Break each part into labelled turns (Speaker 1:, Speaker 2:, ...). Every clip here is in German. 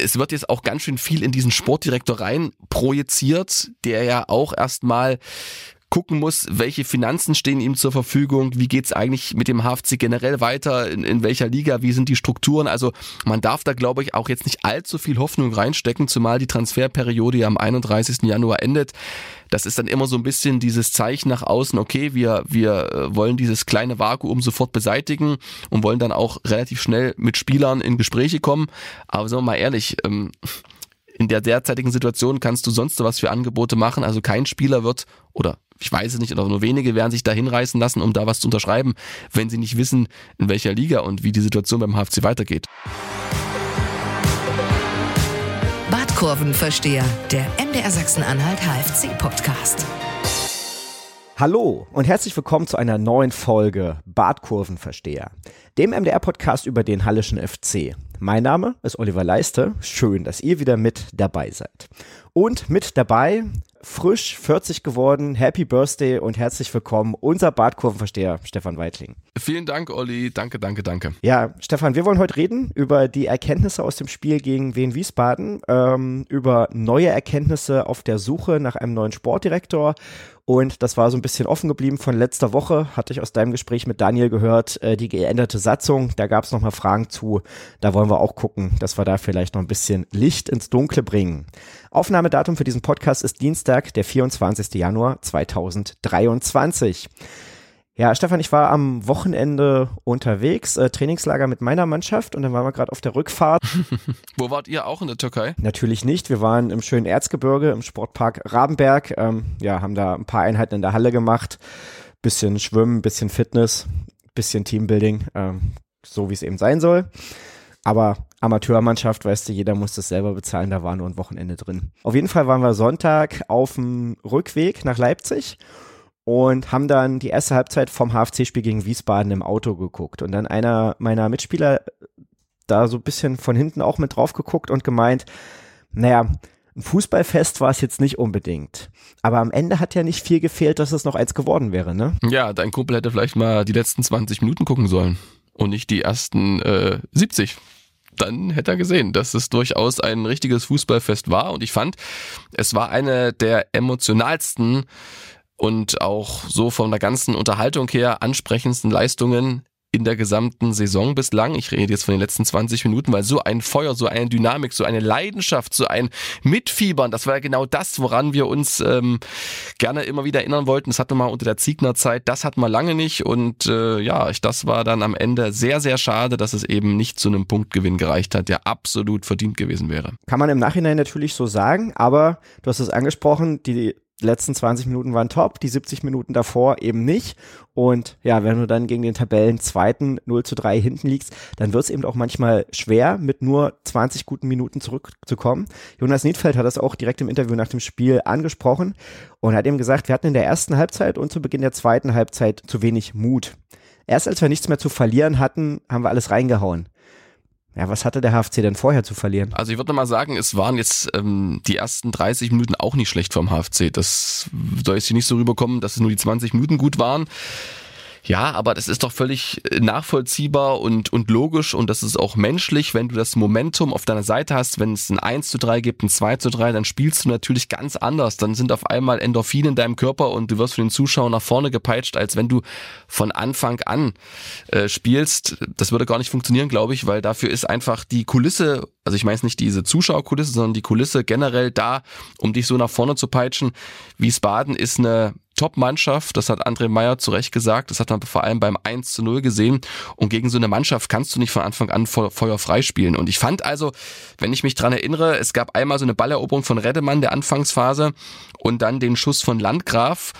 Speaker 1: es wird jetzt auch ganz schön viel in diesen Sportdirektor rein projiziert, der ja auch erstmal gucken muss, welche Finanzen stehen ihm zur Verfügung, wie geht's eigentlich mit dem HFC generell weiter, in, in welcher Liga, wie sind die Strukturen. Also man darf da, glaube ich, auch jetzt nicht allzu viel Hoffnung reinstecken, zumal die Transferperiode ja am 31. Januar endet. Das ist dann immer so ein bisschen dieses Zeichen nach außen, okay, wir, wir äh, wollen dieses kleine Vakuum sofort beseitigen und wollen dann auch relativ schnell mit Spielern in Gespräche kommen. Aber sagen wir mal ehrlich, ähm, in der derzeitigen Situation kannst du sonst was für Angebote machen. Also kein Spieler wird oder ich weiß es nicht, oder nur wenige werden sich da hinreißen lassen, um da was zu unterschreiben, wenn sie nicht wissen, in welcher Liga und wie die Situation beim HFC weitergeht.
Speaker 2: Badkurvenversteher, der MDR Sachsen-Anhalt HFC Podcast.
Speaker 3: Hallo und herzlich willkommen zu einer neuen Folge Badkurvenversteher, dem MDR-Podcast über den Hallischen FC. Mein Name ist Oliver Leiste. Schön, dass ihr wieder mit dabei seid. Und mit dabei frisch 40 geworden. Happy Birthday und herzlich willkommen, unser Badkurvenversteher Stefan Weitling.
Speaker 1: Vielen Dank, Olli. Danke, danke, danke.
Speaker 3: Ja, Stefan, wir wollen heute reden über die Erkenntnisse aus dem Spiel gegen Wien Wiesbaden, ähm, über neue Erkenntnisse auf der Suche nach einem neuen Sportdirektor und das war so ein bisschen offen geblieben von letzter Woche, hatte ich aus deinem Gespräch mit Daniel gehört, äh, die geänderte Satzung, da gab es nochmal Fragen zu. Da wollen wir auch gucken, dass wir da vielleicht noch ein bisschen Licht ins Dunkle bringen. Aufnahmedatum für diesen Podcast ist Dienstag, der 24. Januar 2023. Ja, Stefan, ich war am Wochenende unterwegs, äh, Trainingslager mit meiner Mannschaft und dann waren wir gerade auf der Rückfahrt.
Speaker 1: Wo wart ihr auch in der Türkei?
Speaker 3: Natürlich nicht. Wir waren im schönen Erzgebirge im Sportpark Rabenberg. Ähm, ja, haben da ein paar Einheiten in der Halle gemacht. Bisschen Schwimmen, bisschen Fitness, bisschen Teambuilding, ähm, so wie es eben sein soll. Aber Amateurmannschaft, weißt du, jeder muss das selber bezahlen, da war nur ein Wochenende drin. Auf jeden Fall waren wir Sonntag auf dem Rückweg nach Leipzig und haben dann die erste Halbzeit vom HFC-Spiel gegen Wiesbaden im Auto geguckt. Und dann einer meiner Mitspieler da so ein bisschen von hinten auch mit drauf geguckt und gemeint, naja, ein Fußballfest war es jetzt nicht unbedingt. Aber am Ende hat ja nicht viel gefehlt, dass es noch eins geworden wäre, ne?
Speaker 1: Ja, dein Kumpel hätte vielleicht mal die letzten 20 Minuten gucken sollen und nicht die ersten äh, 70 dann hätte er gesehen, dass es durchaus ein richtiges Fußballfest war. Und ich fand, es war eine der emotionalsten und auch so von der ganzen Unterhaltung her ansprechendsten Leistungen in der gesamten Saison bislang. Ich rede jetzt von den letzten 20 Minuten, weil so ein Feuer, so eine Dynamik, so eine Leidenschaft, so ein Mitfiebern, das war ja genau das, woran wir uns ähm, gerne immer wieder erinnern wollten. Das hatten wir mal unter der Ziegner-Zeit, das hatten wir lange nicht und äh, ja, ich, das war dann am Ende sehr, sehr schade, dass es eben nicht zu einem Punktgewinn gereicht hat, der absolut verdient gewesen wäre.
Speaker 3: Kann man im Nachhinein natürlich so sagen, aber du hast es angesprochen, die letzten 20 Minuten waren top, die 70 Minuten davor eben nicht. Und ja, wenn du dann gegen den Tabellenzweiten 0 zu 3 hinten liegst, dann wird es eben auch manchmal schwer, mit nur 20 guten Minuten zurückzukommen. Jonas Niedfeld hat das auch direkt im Interview nach dem Spiel angesprochen und hat eben gesagt, wir hatten in der ersten Halbzeit und zu Beginn der zweiten Halbzeit zu wenig Mut. Erst als wir nichts mehr zu verlieren hatten, haben wir alles reingehauen. Ja, was hatte der HFC denn vorher zu verlieren?
Speaker 1: Also ich würde mal sagen, es waren jetzt ähm, die ersten 30 Minuten auch nicht schlecht vom HFC. Das soll jetzt hier nicht so rüberkommen, dass es nur die 20 Minuten gut waren. Ja, aber das ist doch völlig äh, nachvollziehbar und, und logisch und das ist auch menschlich, wenn du das Momentum auf deiner Seite hast, wenn es ein 1 zu 3 gibt, ein 2 zu 3, dann spielst du natürlich ganz anders. Dann sind auf einmal Endorphine in deinem Körper und du wirst von den Zuschauern nach vorne gepeitscht, als wenn du von Anfang an äh, spielst. Das würde gar nicht funktionieren, glaube ich, weil dafür ist einfach die Kulisse, also ich meine nicht diese Zuschauerkulisse, sondern die Kulisse generell da, um dich so nach vorne zu peitschen. Wiesbaden ist eine Top-Mannschaft, das hat André Meyer zu Recht gesagt, das hat man vor allem beim 1 zu 0 gesehen und gegen so eine Mannschaft kannst du nicht von Anfang an Feuer frei spielen und ich fand also, wenn ich mich dran erinnere, es gab einmal so eine Balleroberung von Redemann der Anfangsphase und dann den Schuss von Landgraf,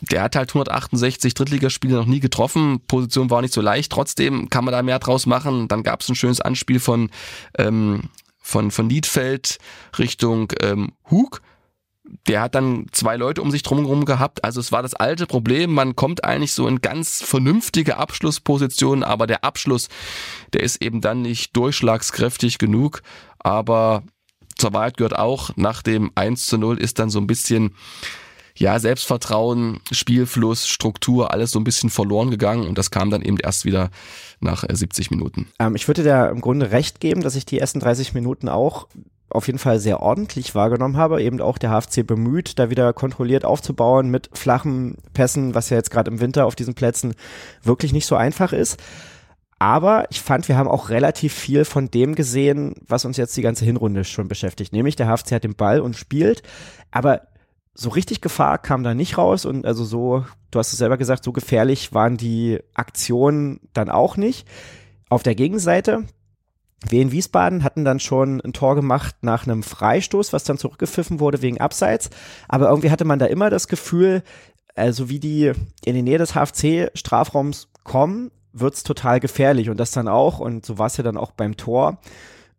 Speaker 1: der hat halt 168 Drittligaspiele noch nie getroffen. Position war nicht so leicht. Trotzdem kann man da mehr draus machen. Dann gab es ein schönes Anspiel von ähm, von von Niedfeld Richtung ähm, Hug der hat dann zwei Leute um sich drumherum gehabt. Also es war das alte Problem, man kommt eigentlich so in ganz vernünftige Abschlusspositionen, aber der Abschluss, der ist eben dann nicht durchschlagskräftig genug. Aber zur Wahrheit gehört auch, nach dem 1 zu 0 ist dann so ein bisschen ja, Selbstvertrauen, Spielfluss, Struktur, alles so ein bisschen verloren gegangen und das kam dann eben erst wieder nach 70 äh, Minuten.
Speaker 3: Ähm, ich würde dir im Grunde recht geben, dass ich die ersten 30 Minuten auch auf jeden Fall sehr ordentlich wahrgenommen habe. Eben auch der HFC bemüht, da wieder kontrolliert aufzubauen mit flachen Pässen, was ja jetzt gerade im Winter auf diesen Plätzen wirklich nicht so einfach ist. Aber ich fand, wir haben auch relativ viel von dem gesehen, was uns jetzt die ganze Hinrunde schon beschäftigt. Nämlich der HFC hat den Ball und spielt, aber so richtig Gefahr kam da nicht raus und also so, du hast es selber gesagt, so gefährlich waren die Aktionen dann auch nicht. Auf der Gegenseite, wir in Wiesbaden hatten dann schon ein Tor gemacht nach einem Freistoß, was dann zurückgepfiffen wurde wegen Abseits. Aber irgendwie hatte man da immer das Gefühl, also wie die in die Nähe des HFC-Strafraums kommen, wird's total gefährlich und das dann auch, und so war es ja dann auch beim Tor,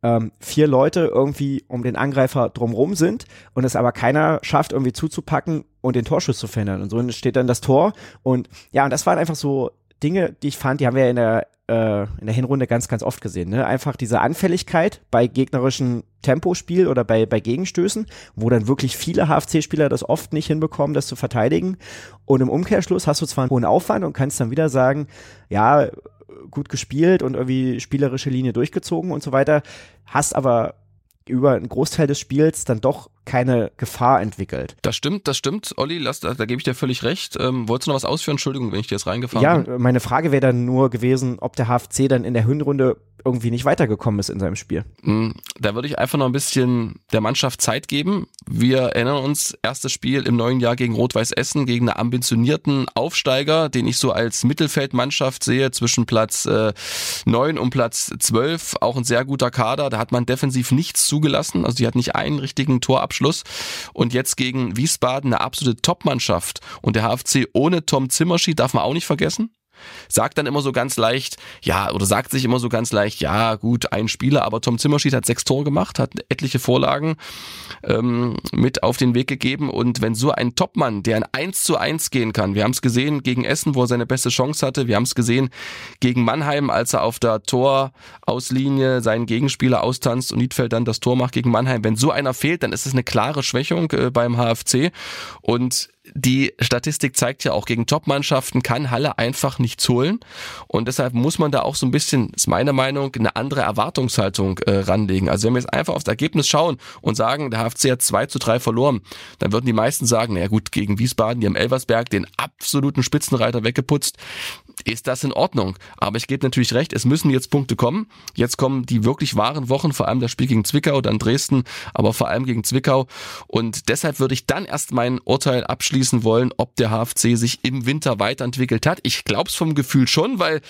Speaker 3: ähm, vier Leute irgendwie um den Angreifer drumrum sind und es aber keiner schafft, irgendwie zuzupacken und den Torschuss zu verhindern. Und so steht dann das Tor. Und ja, und das waren einfach so Dinge, die ich fand, die haben wir in der äh, in der Hinrunde ganz, ganz oft gesehen. Ne? Einfach diese Anfälligkeit bei gegnerischen Tempospiel oder bei, bei Gegenstößen, wo dann wirklich viele HFC-Spieler das oft nicht hinbekommen, das zu verteidigen. Und im Umkehrschluss hast du zwar einen hohen Aufwand und kannst dann wieder sagen, ja, gut gespielt und irgendwie spielerische Linie durchgezogen und so weiter, hast aber über einen Großteil des Spiels dann doch keine Gefahr entwickelt.
Speaker 1: Das stimmt, das stimmt, Olli, lass, da, da gebe ich dir völlig recht. Ähm, wolltest du noch was ausführen? Entschuldigung, wenn ich dir jetzt reingefahren
Speaker 3: ja,
Speaker 1: bin.
Speaker 3: Ja, meine Frage wäre dann nur gewesen, ob der HFC dann in der Hinrunde irgendwie nicht weitergekommen ist in seinem Spiel.
Speaker 1: Mm, da würde ich einfach noch ein bisschen der Mannschaft Zeit geben. Wir erinnern uns, erstes Spiel im neuen Jahr gegen Rot-Weiß Essen, gegen einen ambitionierten Aufsteiger, den ich so als Mittelfeldmannschaft sehe, zwischen Platz äh, 9 und Platz 12. Auch ein sehr guter Kader. Da hat man defensiv nichts zugelassen. Also die hat nicht einen richtigen Torabschluss. Und jetzt gegen Wiesbaden eine absolute Topmannschaft. Und der HFC ohne Tom Zimmerschied darf man auch nicht vergessen sagt dann immer so ganz leicht, ja, oder sagt sich immer so ganz leicht, ja, gut, ein Spieler, aber Tom Zimmerschied hat sechs Tore gemacht, hat etliche Vorlagen ähm, mit auf den Weg gegeben. Und wenn so ein Topmann, der ein 1 zu 1 gehen kann, wir haben es gesehen gegen Essen, wo er seine beste Chance hatte, wir haben es gesehen gegen Mannheim, als er auf der Torauslinie seinen Gegenspieler austanzt und Niedfeld dann das Tor macht gegen Mannheim, wenn so einer fehlt, dann ist es eine klare Schwächung äh, beim HFC und die Statistik zeigt ja auch, gegen Top-Mannschaften kann Halle einfach nichts holen. Und deshalb muss man da auch so ein bisschen, ist meine Meinung, eine andere Erwartungshaltung äh, ranlegen. Also wenn wir jetzt einfach aufs Ergebnis schauen und sagen, der HFC hat 2 zu 3 verloren, dann würden die meisten sagen, naja gut, gegen Wiesbaden, die haben Elversberg den absoluten Spitzenreiter weggeputzt ist das in Ordnung. Aber ich gebe natürlich recht, es müssen jetzt Punkte kommen. Jetzt kommen die wirklich wahren Wochen, vor allem das Spiel gegen Zwickau, dann Dresden, aber vor allem gegen Zwickau. Und deshalb würde ich dann erst mein Urteil abschließen wollen, ob der HFC sich im Winter weiterentwickelt hat. Ich glaube es vom Gefühl schon, weil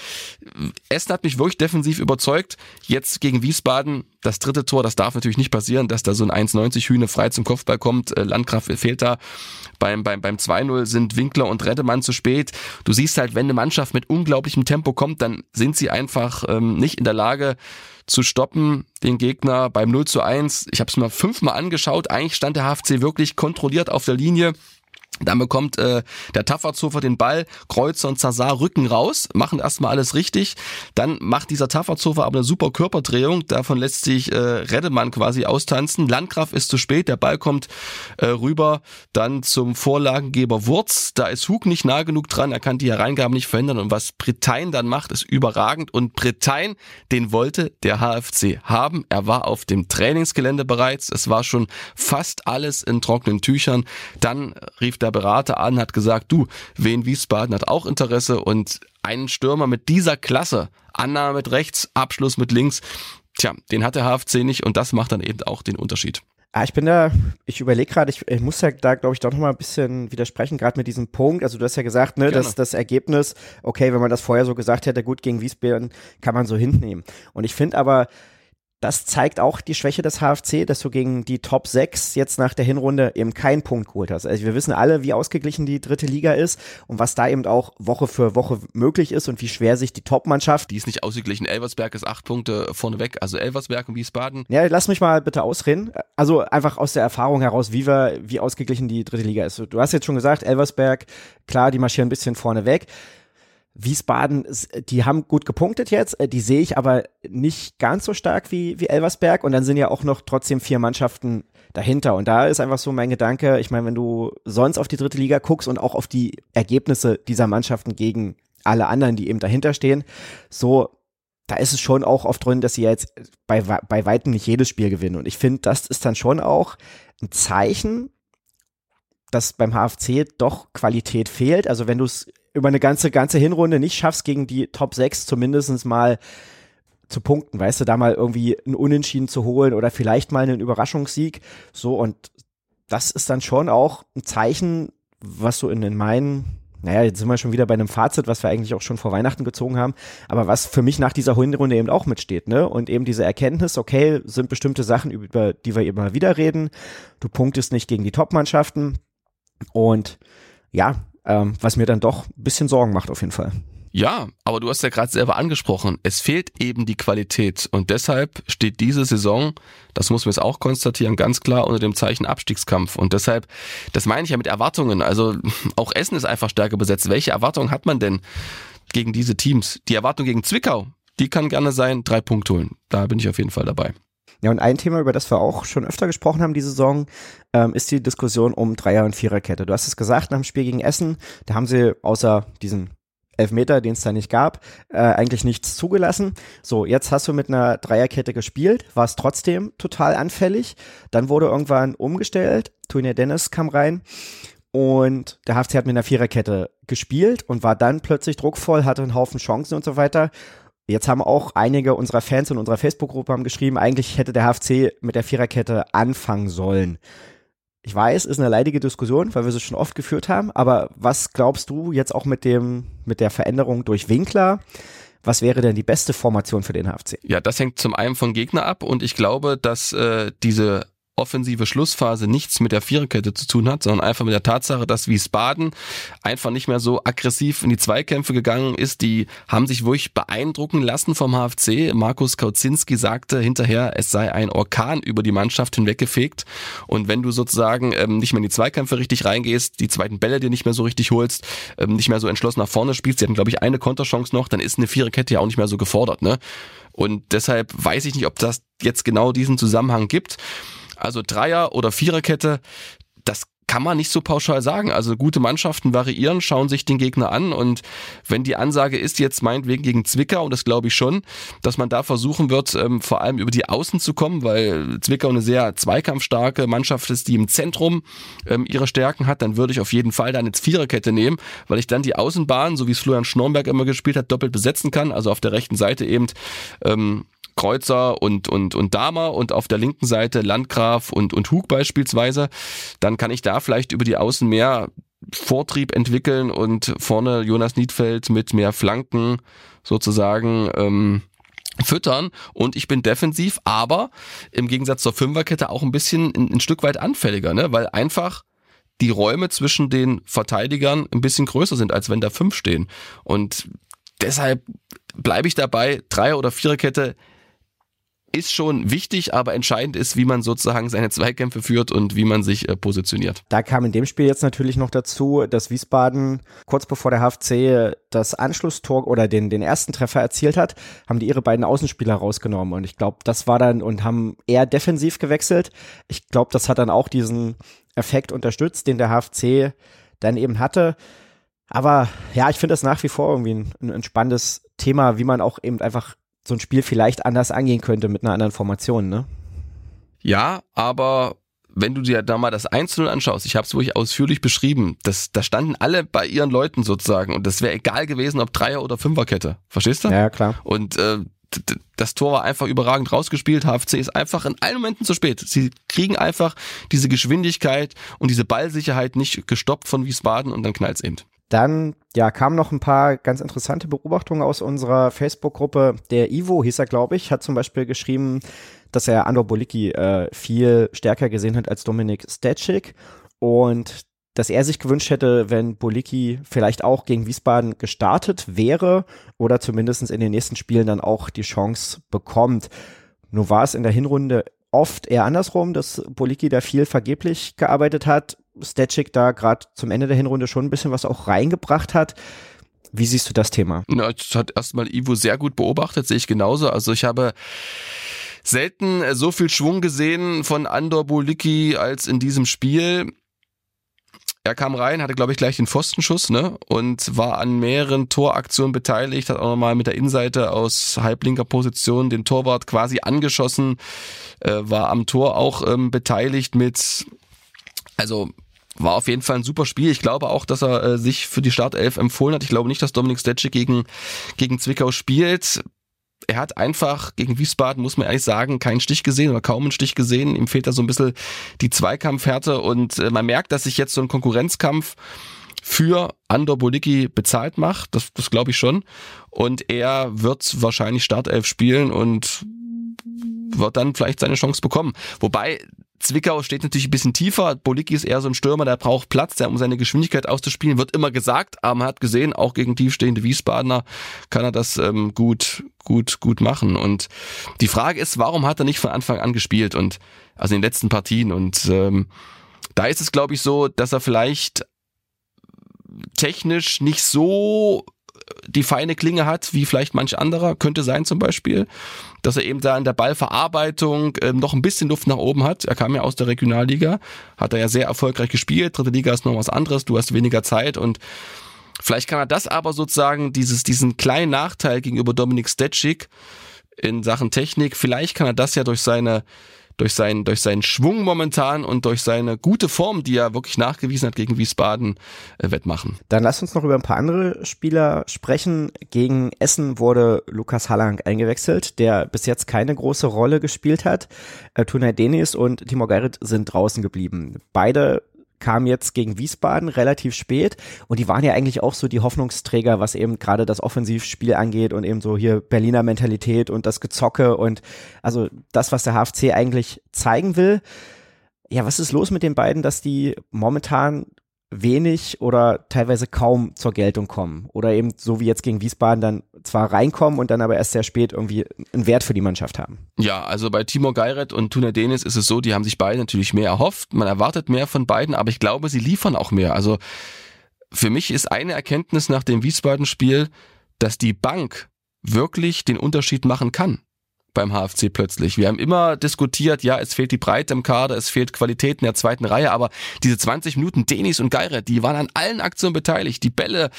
Speaker 1: Essen hat mich wirklich defensiv überzeugt. Jetzt gegen Wiesbaden das dritte Tor, das darf natürlich nicht passieren, dass da so ein 1,90 Hühne frei zum Kopfball kommt. Äh, Landkraft fehlt da. Beim, beim, beim 2-0 sind Winkler und Rettemann zu spät. Du siehst halt, wenn eine Mannschaft mit unglaublichem Tempo kommt, dann sind sie einfach ähm, nicht in der Lage zu stoppen, den Gegner beim 0 zu 1. Ich habe es mir fünfmal angeschaut. Eigentlich stand der HFC wirklich kontrolliert auf der Linie. Dann bekommt äh, der Tafferzofer den Ball, Kreuzer und Zazar rücken raus, machen erstmal alles richtig. Dann macht dieser Tafferzofer aber eine super Körperdrehung, davon lässt sich äh, Reddemann quasi austanzen. Landgraf ist zu spät, der Ball kommt äh, rüber, dann zum Vorlagengeber Wurz. Da ist Hug nicht nah genug dran, er kann die Hereingabe nicht verhindern. Und was Bretagne dann macht, ist überragend. Und Bretagne, den wollte der HFC haben. Er war auf dem Trainingsgelände bereits, es war schon fast alles in trockenen Tüchern. Dann rief der Berater an, hat gesagt, du, Wien Wiesbaden hat auch Interesse und einen Stürmer mit dieser Klasse, Annahme mit rechts, Abschluss mit links, tja, den hat der HFC nicht und das macht dann eben auch den Unterschied.
Speaker 3: Ah, ich bin da, ich überlege gerade, ich, ich, muss ja da, glaube ich, doch noch mal ein bisschen widersprechen, gerade mit diesem Punkt. Also du hast ja gesagt, ne, dass das Ergebnis, okay, wenn man das vorher so gesagt hätte, gut gegen Wiesbaden, kann man so hinnehmen. Und ich finde aber, das zeigt auch die Schwäche des HFC, dass du gegen die Top 6 jetzt nach der Hinrunde eben keinen Punkt geholt hast. Also wir wissen alle, wie ausgeglichen die dritte Liga ist und was da eben auch Woche für Woche möglich ist und wie schwer sich die Top-Mannschaft.
Speaker 1: Die ist nicht ausgeglichen. Elversberg ist acht Punkte vorneweg. Also Elversberg und Wiesbaden.
Speaker 3: Ja, lass mich mal bitte ausreden. Also einfach aus der Erfahrung heraus, wie wir, wie ausgeglichen die dritte Liga ist. Du hast jetzt schon gesagt, Elversberg, klar, die marschieren ein bisschen vorne weg. Wiesbaden, die haben gut gepunktet jetzt, äh, die sehe ich aber nicht ganz so stark wie, wie Elversberg. Und dann sind ja auch noch trotzdem vier Mannschaften dahinter. Und da ist einfach so mein Gedanke, ich meine, wenn du sonst auf die dritte Liga guckst und auch auf die Ergebnisse dieser Mannschaften gegen alle anderen, die eben dahinter stehen, so, da ist es schon auch oft drin, dass sie jetzt bei, bei Weitem nicht jedes Spiel gewinnen. Und ich finde, das ist dann schon auch ein Zeichen, dass beim HFC doch Qualität fehlt. Also wenn du es über eine ganze, ganze Hinrunde nicht schaffst, gegen die Top 6 zumindest mal zu punkten, weißt du, da mal irgendwie einen Unentschieden zu holen oder vielleicht mal einen Überraschungssieg. So, und das ist dann schon auch ein Zeichen, was so in, in meinen, naja, jetzt sind wir schon wieder bei einem Fazit, was wir eigentlich auch schon vor Weihnachten gezogen haben, aber was für mich nach dieser Hinrunde eben auch mitsteht, ne? Und eben diese Erkenntnis, okay, sind bestimmte Sachen, über die wir immer wieder reden. Du punktest nicht gegen die Top-Mannschaften. Und ja, ähm, was mir dann doch ein bisschen Sorgen macht auf jeden Fall.
Speaker 1: Ja, aber du hast ja gerade selber angesprochen, es fehlt eben die Qualität und deshalb steht diese Saison, das muss man jetzt auch konstatieren, ganz klar unter dem Zeichen Abstiegskampf und deshalb, das meine ich ja mit Erwartungen, also auch Essen ist einfach stärker besetzt. Welche Erwartungen hat man denn gegen diese Teams? Die Erwartung gegen Zwickau, die kann gerne sein, drei Punkte holen. Da bin ich auf jeden Fall dabei.
Speaker 3: Ja, und ein Thema, über das wir auch schon öfter gesprochen haben diese Saison, ähm, ist die Diskussion um Dreier- und Viererkette. Du hast es gesagt, nach dem Spiel gegen Essen, da haben sie außer diesen Elfmeter, den es da nicht gab, äh, eigentlich nichts zugelassen. So, jetzt hast du mit einer Dreierkette gespielt, war es trotzdem total anfällig. Dann wurde irgendwann umgestellt, Tonya Dennis kam rein und der HFC hat mit einer Viererkette gespielt und war dann plötzlich druckvoll, hatte einen Haufen Chancen und so weiter. Jetzt haben auch einige unserer Fans in unserer Facebook-Gruppe haben geschrieben, eigentlich hätte der HFC mit der Viererkette anfangen sollen. Ich weiß, ist eine leidige Diskussion, weil wir sie schon oft geführt haben, aber was glaubst du jetzt auch mit dem, mit der Veränderung durch Winkler? Was wäre denn die beste Formation für den HFC?
Speaker 1: Ja, das hängt zum einen vom Gegner ab und ich glaube, dass äh, diese offensive Schlussphase nichts mit der Viererkette zu tun hat, sondern einfach mit der Tatsache, dass Wiesbaden einfach nicht mehr so aggressiv in die Zweikämpfe gegangen ist. Die haben sich wirklich beeindrucken lassen vom HFC. Markus Kauzinski sagte hinterher, es sei ein Orkan über die Mannschaft hinweggefegt. Und wenn du sozusagen ähm, nicht mehr in die Zweikämpfe richtig reingehst, die zweiten Bälle dir nicht mehr so richtig holst, ähm, nicht mehr so entschlossen nach vorne spielst, sie hatten glaube ich eine Konterchance noch, dann ist eine Viererkette ja auch nicht mehr so gefordert. Ne? Und deshalb weiß ich nicht, ob das jetzt genau diesen Zusammenhang gibt. Also Dreier- oder Viererkette, das kann man nicht so pauschal sagen. Also gute Mannschaften variieren, schauen sich den Gegner an und wenn die Ansage ist jetzt meinetwegen gegen Zwickau, und das glaube ich schon, dass man da versuchen wird, ähm, vor allem über die Außen zu kommen, weil Zwickau eine sehr zweikampfstarke Mannschaft ist, die im Zentrum ähm, ihre Stärken hat, dann würde ich auf jeden Fall da eine Viererkette nehmen, weil ich dann die Außenbahn, so wie es Florian Schnornberg immer gespielt hat, doppelt besetzen kann. Also auf der rechten Seite eben ähm, Kreuzer und, und, und Damer und auf der linken Seite Landgraf und, und Hug beispielsweise, dann kann ich da vielleicht über die Außen mehr Vortrieb entwickeln und vorne Jonas Niedfeld mit mehr Flanken sozusagen ähm, füttern und ich bin defensiv, aber im Gegensatz zur Fünferkette auch ein bisschen ein, ein Stück weit anfälliger, ne? weil einfach die Räume zwischen den Verteidigern ein bisschen größer sind, als wenn da fünf stehen. Und deshalb bleibe ich dabei, Dreier- oder Viererkette ist schon wichtig, aber entscheidend ist, wie man sozusagen seine Zweikämpfe führt und wie man sich äh, positioniert.
Speaker 3: Da kam in dem Spiel jetzt natürlich noch dazu, dass Wiesbaden kurz bevor der HFC das Anschlusstor oder den, den ersten Treffer erzielt hat, haben die ihre beiden Außenspieler rausgenommen und ich glaube, das war dann und haben eher defensiv gewechselt. Ich glaube, das hat dann auch diesen Effekt unterstützt, den der HFC dann eben hatte. Aber ja, ich finde das nach wie vor irgendwie ein, ein spannendes Thema, wie man auch eben einfach so ein Spiel vielleicht anders angehen könnte mit einer anderen Formation, ne?
Speaker 1: Ja, aber wenn du dir da mal das Einzelne anschaust, ich habe es wirklich ausführlich beschrieben, das, da standen alle bei ihren Leuten sozusagen und das wäre egal gewesen, ob Dreier- oder Fünferkette. Verstehst du?
Speaker 3: Ja, klar.
Speaker 1: Und äh, das Tor war einfach überragend rausgespielt. HFC ist einfach in allen Momenten zu spät. Sie kriegen einfach diese Geschwindigkeit und diese Ballsicherheit nicht gestoppt von Wiesbaden und dann knallt's eben.
Speaker 3: Dann ja, kamen noch ein paar ganz interessante Beobachtungen aus unserer Facebook-Gruppe. Der Ivo hieß er, glaube ich, hat zum Beispiel geschrieben, dass er Andor Bolicki äh, viel stärker gesehen hat als Dominik Stetschik und dass er sich gewünscht hätte, wenn Bolicki vielleicht auch gegen Wiesbaden gestartet wäre oder zumindest in den nächsten Spielen dann auch die Chance bekommt. Nur war es in der Hinrunde oft eher andersrum, dass Bolicki da viel vergeblich gearbeitet hat. Stetschik da gerade zum Ende der Hinrunde schon ein bisschen was auch reingebracht hat. Wie siehst du das Thema?
Speaker 1: Na, das hat erstmal Ivo sehr gut beobachtet, sehe ich genauso. Also ich habe selten so viel Schwung gesehen von Andor Bolicki als in diesem Spiel. Er kam rein, hatte glaube ich gleich den Pfostenschuss, ne? Und war an mehreren Toraktionen beteiligt, hat auch nochmal mit der Innenseite aus halblinker Position den Torwart quasi angeschossen, äh, war am Tor auch ähm, beteiligt mit, also war auf jeden Fall ein super Spiel. Ich glaube auch, dass er äh, sich für die Startelf empfohlen hat. Ich glaube nicht, dass Dominik Stetsche gegen, gegen Zwickau spielt er hat einfach gegen Wiesbaden, muss man ehrlich sagen, keinen Stich gesehen oder kaum einen Stich gesehen. Ihm fehlt da so ein bisschen die Zweikampfhärte und äh, man merkt, dass sich jetzt so ein Konkurrenzkampf für Andor Bolicki bezahlt macht. Das, das glaube ich schon. Und er wird wahrscheinlich Startelf spielen und wird dann vielleicht seine Chance bekommen. Wobei Zwickau steht natürlich ein bisschen tiefer. Bolicki ist eher so ein Stürmer, der braucht Platz, der um seine Geschwindigkeit auszuspielen, wird immer gesagt, aber man hat gesehen, auch gegen tiefstehende Wiesbadener kann er das ähm, gut, gut, gut machen. Und die Frage ist, warum hat er nicht von Anfang an gespielt und also in den letzten Partien? Und ähm, da ist es, glaube ich, so, dass er vielleicht technisch nicht so die feine Klinge hat, wie vielleicht manch anderer, könnte sein zum Beispiel, dass er eben da in der Ballverarbeitung ähm, noch ein bisschen Luft nach oben hat. Er kam ja aus der Regionalliga, hat er ja sehr erfolgreich gespielt. Dritte Liga ist noch was anderes, du hast weniger Zeit und vielleicht kann er das aber sozusagen, dieses, diesen kleinen Nachteil gegenüber Dominik Stetschik in Sachen Technik, vielleicht kann er das ja durch seine durch seinen, durch seinen Schwung momentan und durch seine gute Form, die er wirklich nachgewiesen hat gegen Wiesbaden, äh, wettmachen.
Speaker 3: Dann lass uns noch über ein paar andere Spieler sprechen. Gegen Essen wurde Lukas Hallang eingewechselt, der bis jetzt keine große Rolle gespielt hat. Äh, Tunay Denis und Timur Geirit sind draußen geblieben. Beide kam jetzt gegen Wiesbaden relativ spät und die waren ja eigentlich auch so die Hoffnungsträger, was eben gerade das Offensivspiel angeht und eben so hier Berliner Mentalität und das Gezocke und also das, was der HFC eigentlich zeigen will. Ja, was ist los mit den beiden, dass die momentan wenig oder teilweise kaum zur Geltung kommen oder eben so wie jetzt gegen Wiesbaden dann zwar reinkommen und dann aber erst sehr spät irgendwie einen Wert für die Mannschaft haben.
Speaker 1: Ja, also bei Timur Geiret und Tuna Denis ist es so, die haben sich beide natürlich mehr erhofft. Man erwartet mehr von beiden, aber ich glaube, sie liefern auch mehr. Also für mich ist eine Erkenntnis nach dem Wiesbaden-Spiel, dass die Bank wirklich den Unterschied machen kann beim HFC plötzlich. Wir haben immer diskutiert, ja, es fehlt die Breite im Kader, es fehlt Qualität in der zweiten Reihe, aber diese 20 Minuten Denis und Geiret, die waren an allen Aktionen beteiligt. Die Bälle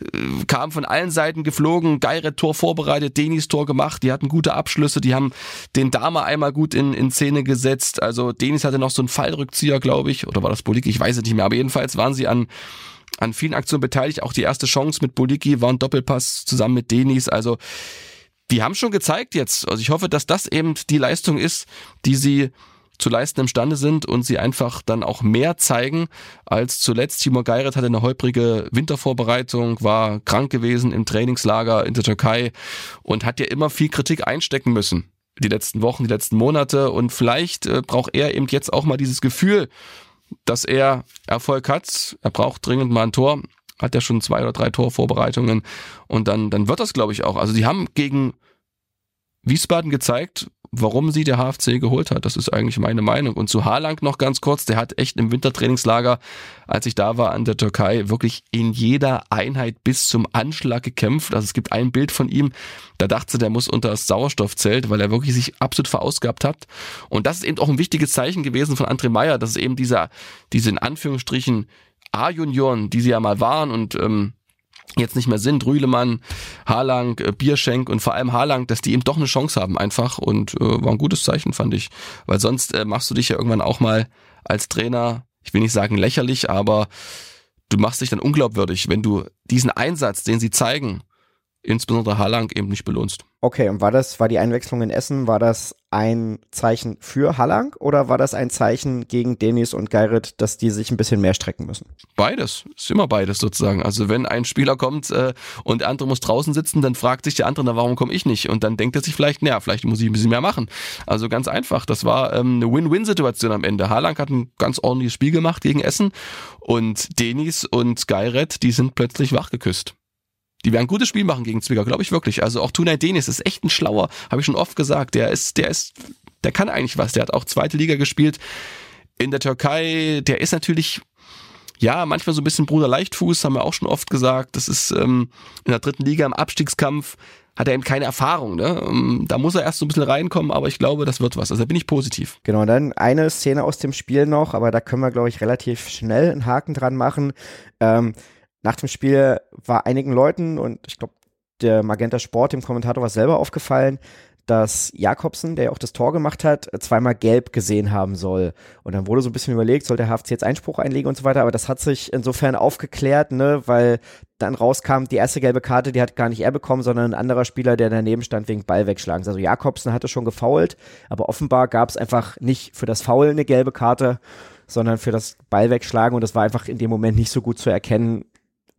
Speaker 1: äh, kamen von allen Seiten geflogen, Geiret Tor vorbereitet, Denis Tor gemacht, die hatten gute Abschlüsse, die haben den Dama einmal gut in, in Szene gesetzt. Also Denis hatte noch so einen Fallrückzieher, glaube ich, oder war das Bolik, ich weiß es nicht mehr, aber jedenfalls waren sie an an vielen Aktionen beteiligt. Auch die erste Chance mit Boliki war ein Doppelpass zusammen mit Denis. Also die haben schon gezeigt jetzt. Also ich hoffe, dass das eben die Leistung ist, die sie zu leisten imstande sind und sie einfach dann auch mehr zeigen als zuletzt. Timur Geiret hatte eine holprige Wintervorbereitung, war krank gewesen im Trainingslager in der Türkei und hat ja immer viel Kritik einstecken müssen. Die letzten Wochen, die letzten Monate und vielleicht äh, braucht er eben jetzt auch mal dieses Gefühl, dass er Erfolg hat. Er braucht dringend mal ein Tor hat ja schon zwei oder drei Torvorbereitungen und dann, dann wird das, glaube ich, auch. Also die haben gegen Wiesbaden gezeigt, warum sie der HFC geholt hat. Das ist eigentlich meine Meinung. Und zu Haalang noch ganz kurz, der hat echt im Wintertrainingslager, als ich da war an der Türkei, wirklich in jeder Einheit bis zum Anschlag gekämpft. Also es gibt ein Bild von ihm, da dachte der muss unter das Sauerstoffzelt, weil er wirklich sich absolut verausgabt hat. Und das ist eben auch ein wichtiges Zeichen gewesen von André Meyer, dass es eben dieser, diese in Anführungsstrichen A-Junioren, die sie ja mal waren und ähm, jetzt nicht mehr sind, Rühlemann, Harlang, äh, Bierschenk und vor allem Harlang, dass die eben doch eine Chance haben einfach und äh, war ein gutes Zeichen, fand ich. Weil sonst äh, machst du dich ja irgendwann auch mal als Trainer, ich will nicht sagen lächerlich, aber du machst dich dann unglaubwürdig, wenn du diesen Einsatz, den sie zeigen, insbesondere Harlang eben nicht belohnst.
Speaker 3: Okay, und war das, war die Einwechslung in Essen, war das ein Zeichen für Hallang oder war das ein Zeichen gegen Denis und Geirit, dass die sich ein bisschen mehr strecken müssen?
Speaker 1: Beides, ist immer beides sozusagen. Also wenn ein Spieler kommt äh, und der andere muss draußen sitzen, dann fragt sich der andere, na, warum komme ich nicht? Und dann denkt er sich vielleicht, naja, vielleicht muss ich ein bisschen mehr machen. Also ganz einfach, das war ähm, eine Win-Win-Situation am Ende. Hallang hat ein ganz ordentliches Spiel gemacht gegen Essen und Denis und Geiret, die sind plötzlich wachgeküsst. Die werden ein gutes Spiel machen gegen Zwickau, glaube ich wirklich. Also auch Tunay Denis ist echt ein Schlauer, habe ich schon oft gesagt. Der ist, der ist, der kann eigentlich was. Der hat auch zweite Liga gespielt in der Türkei. Der ist natürlich ja, manchmal so ein bisschen Bruder Leichtfuß, haben wir auch schon oft gesagt. Das ist ähm, in der dritten Liga im Abstiegskampf hat er eben keine Erfahrung. Ne? Ähm, da muss er erst so ein bisschen reinkommen, aber ich glaube, das wird was. Also da bin ich positiv.
Speaker 3: Genau, dann eine Szene aus dem Spiel noch, aber da können wir, glaube ich, relativ schnell einen Haken dran machen. Ähm, nach dem Spiel war einigen Leuten und ich glaube, der Magenta Sport, dem Kommentator, war selber aufgefallen, dass Jakobsen, der ja auch das Tor gemacht hat, zweimal gelb gesehen haben soll. Und dann wurde so ein bisschen überlegt, soll der HFC jetzt Einspruch einlegen und so weiter, aber das hat sich insofern aufgeklärt, ne, weil dann rauskam, die erste gelbe Karte, die hat gar nicht er bekommen, sondern ein anderer Spieler, der daneben stand wegen Ballwegschlagens. Also Jakobsen hatte schon gefoult, aber offenbar gab es einfach nicht für das Foul eine gelbe Karte, sondern für das Ballwegschlagen und das war einfach in dem Moment nicht so gut zu erkennen,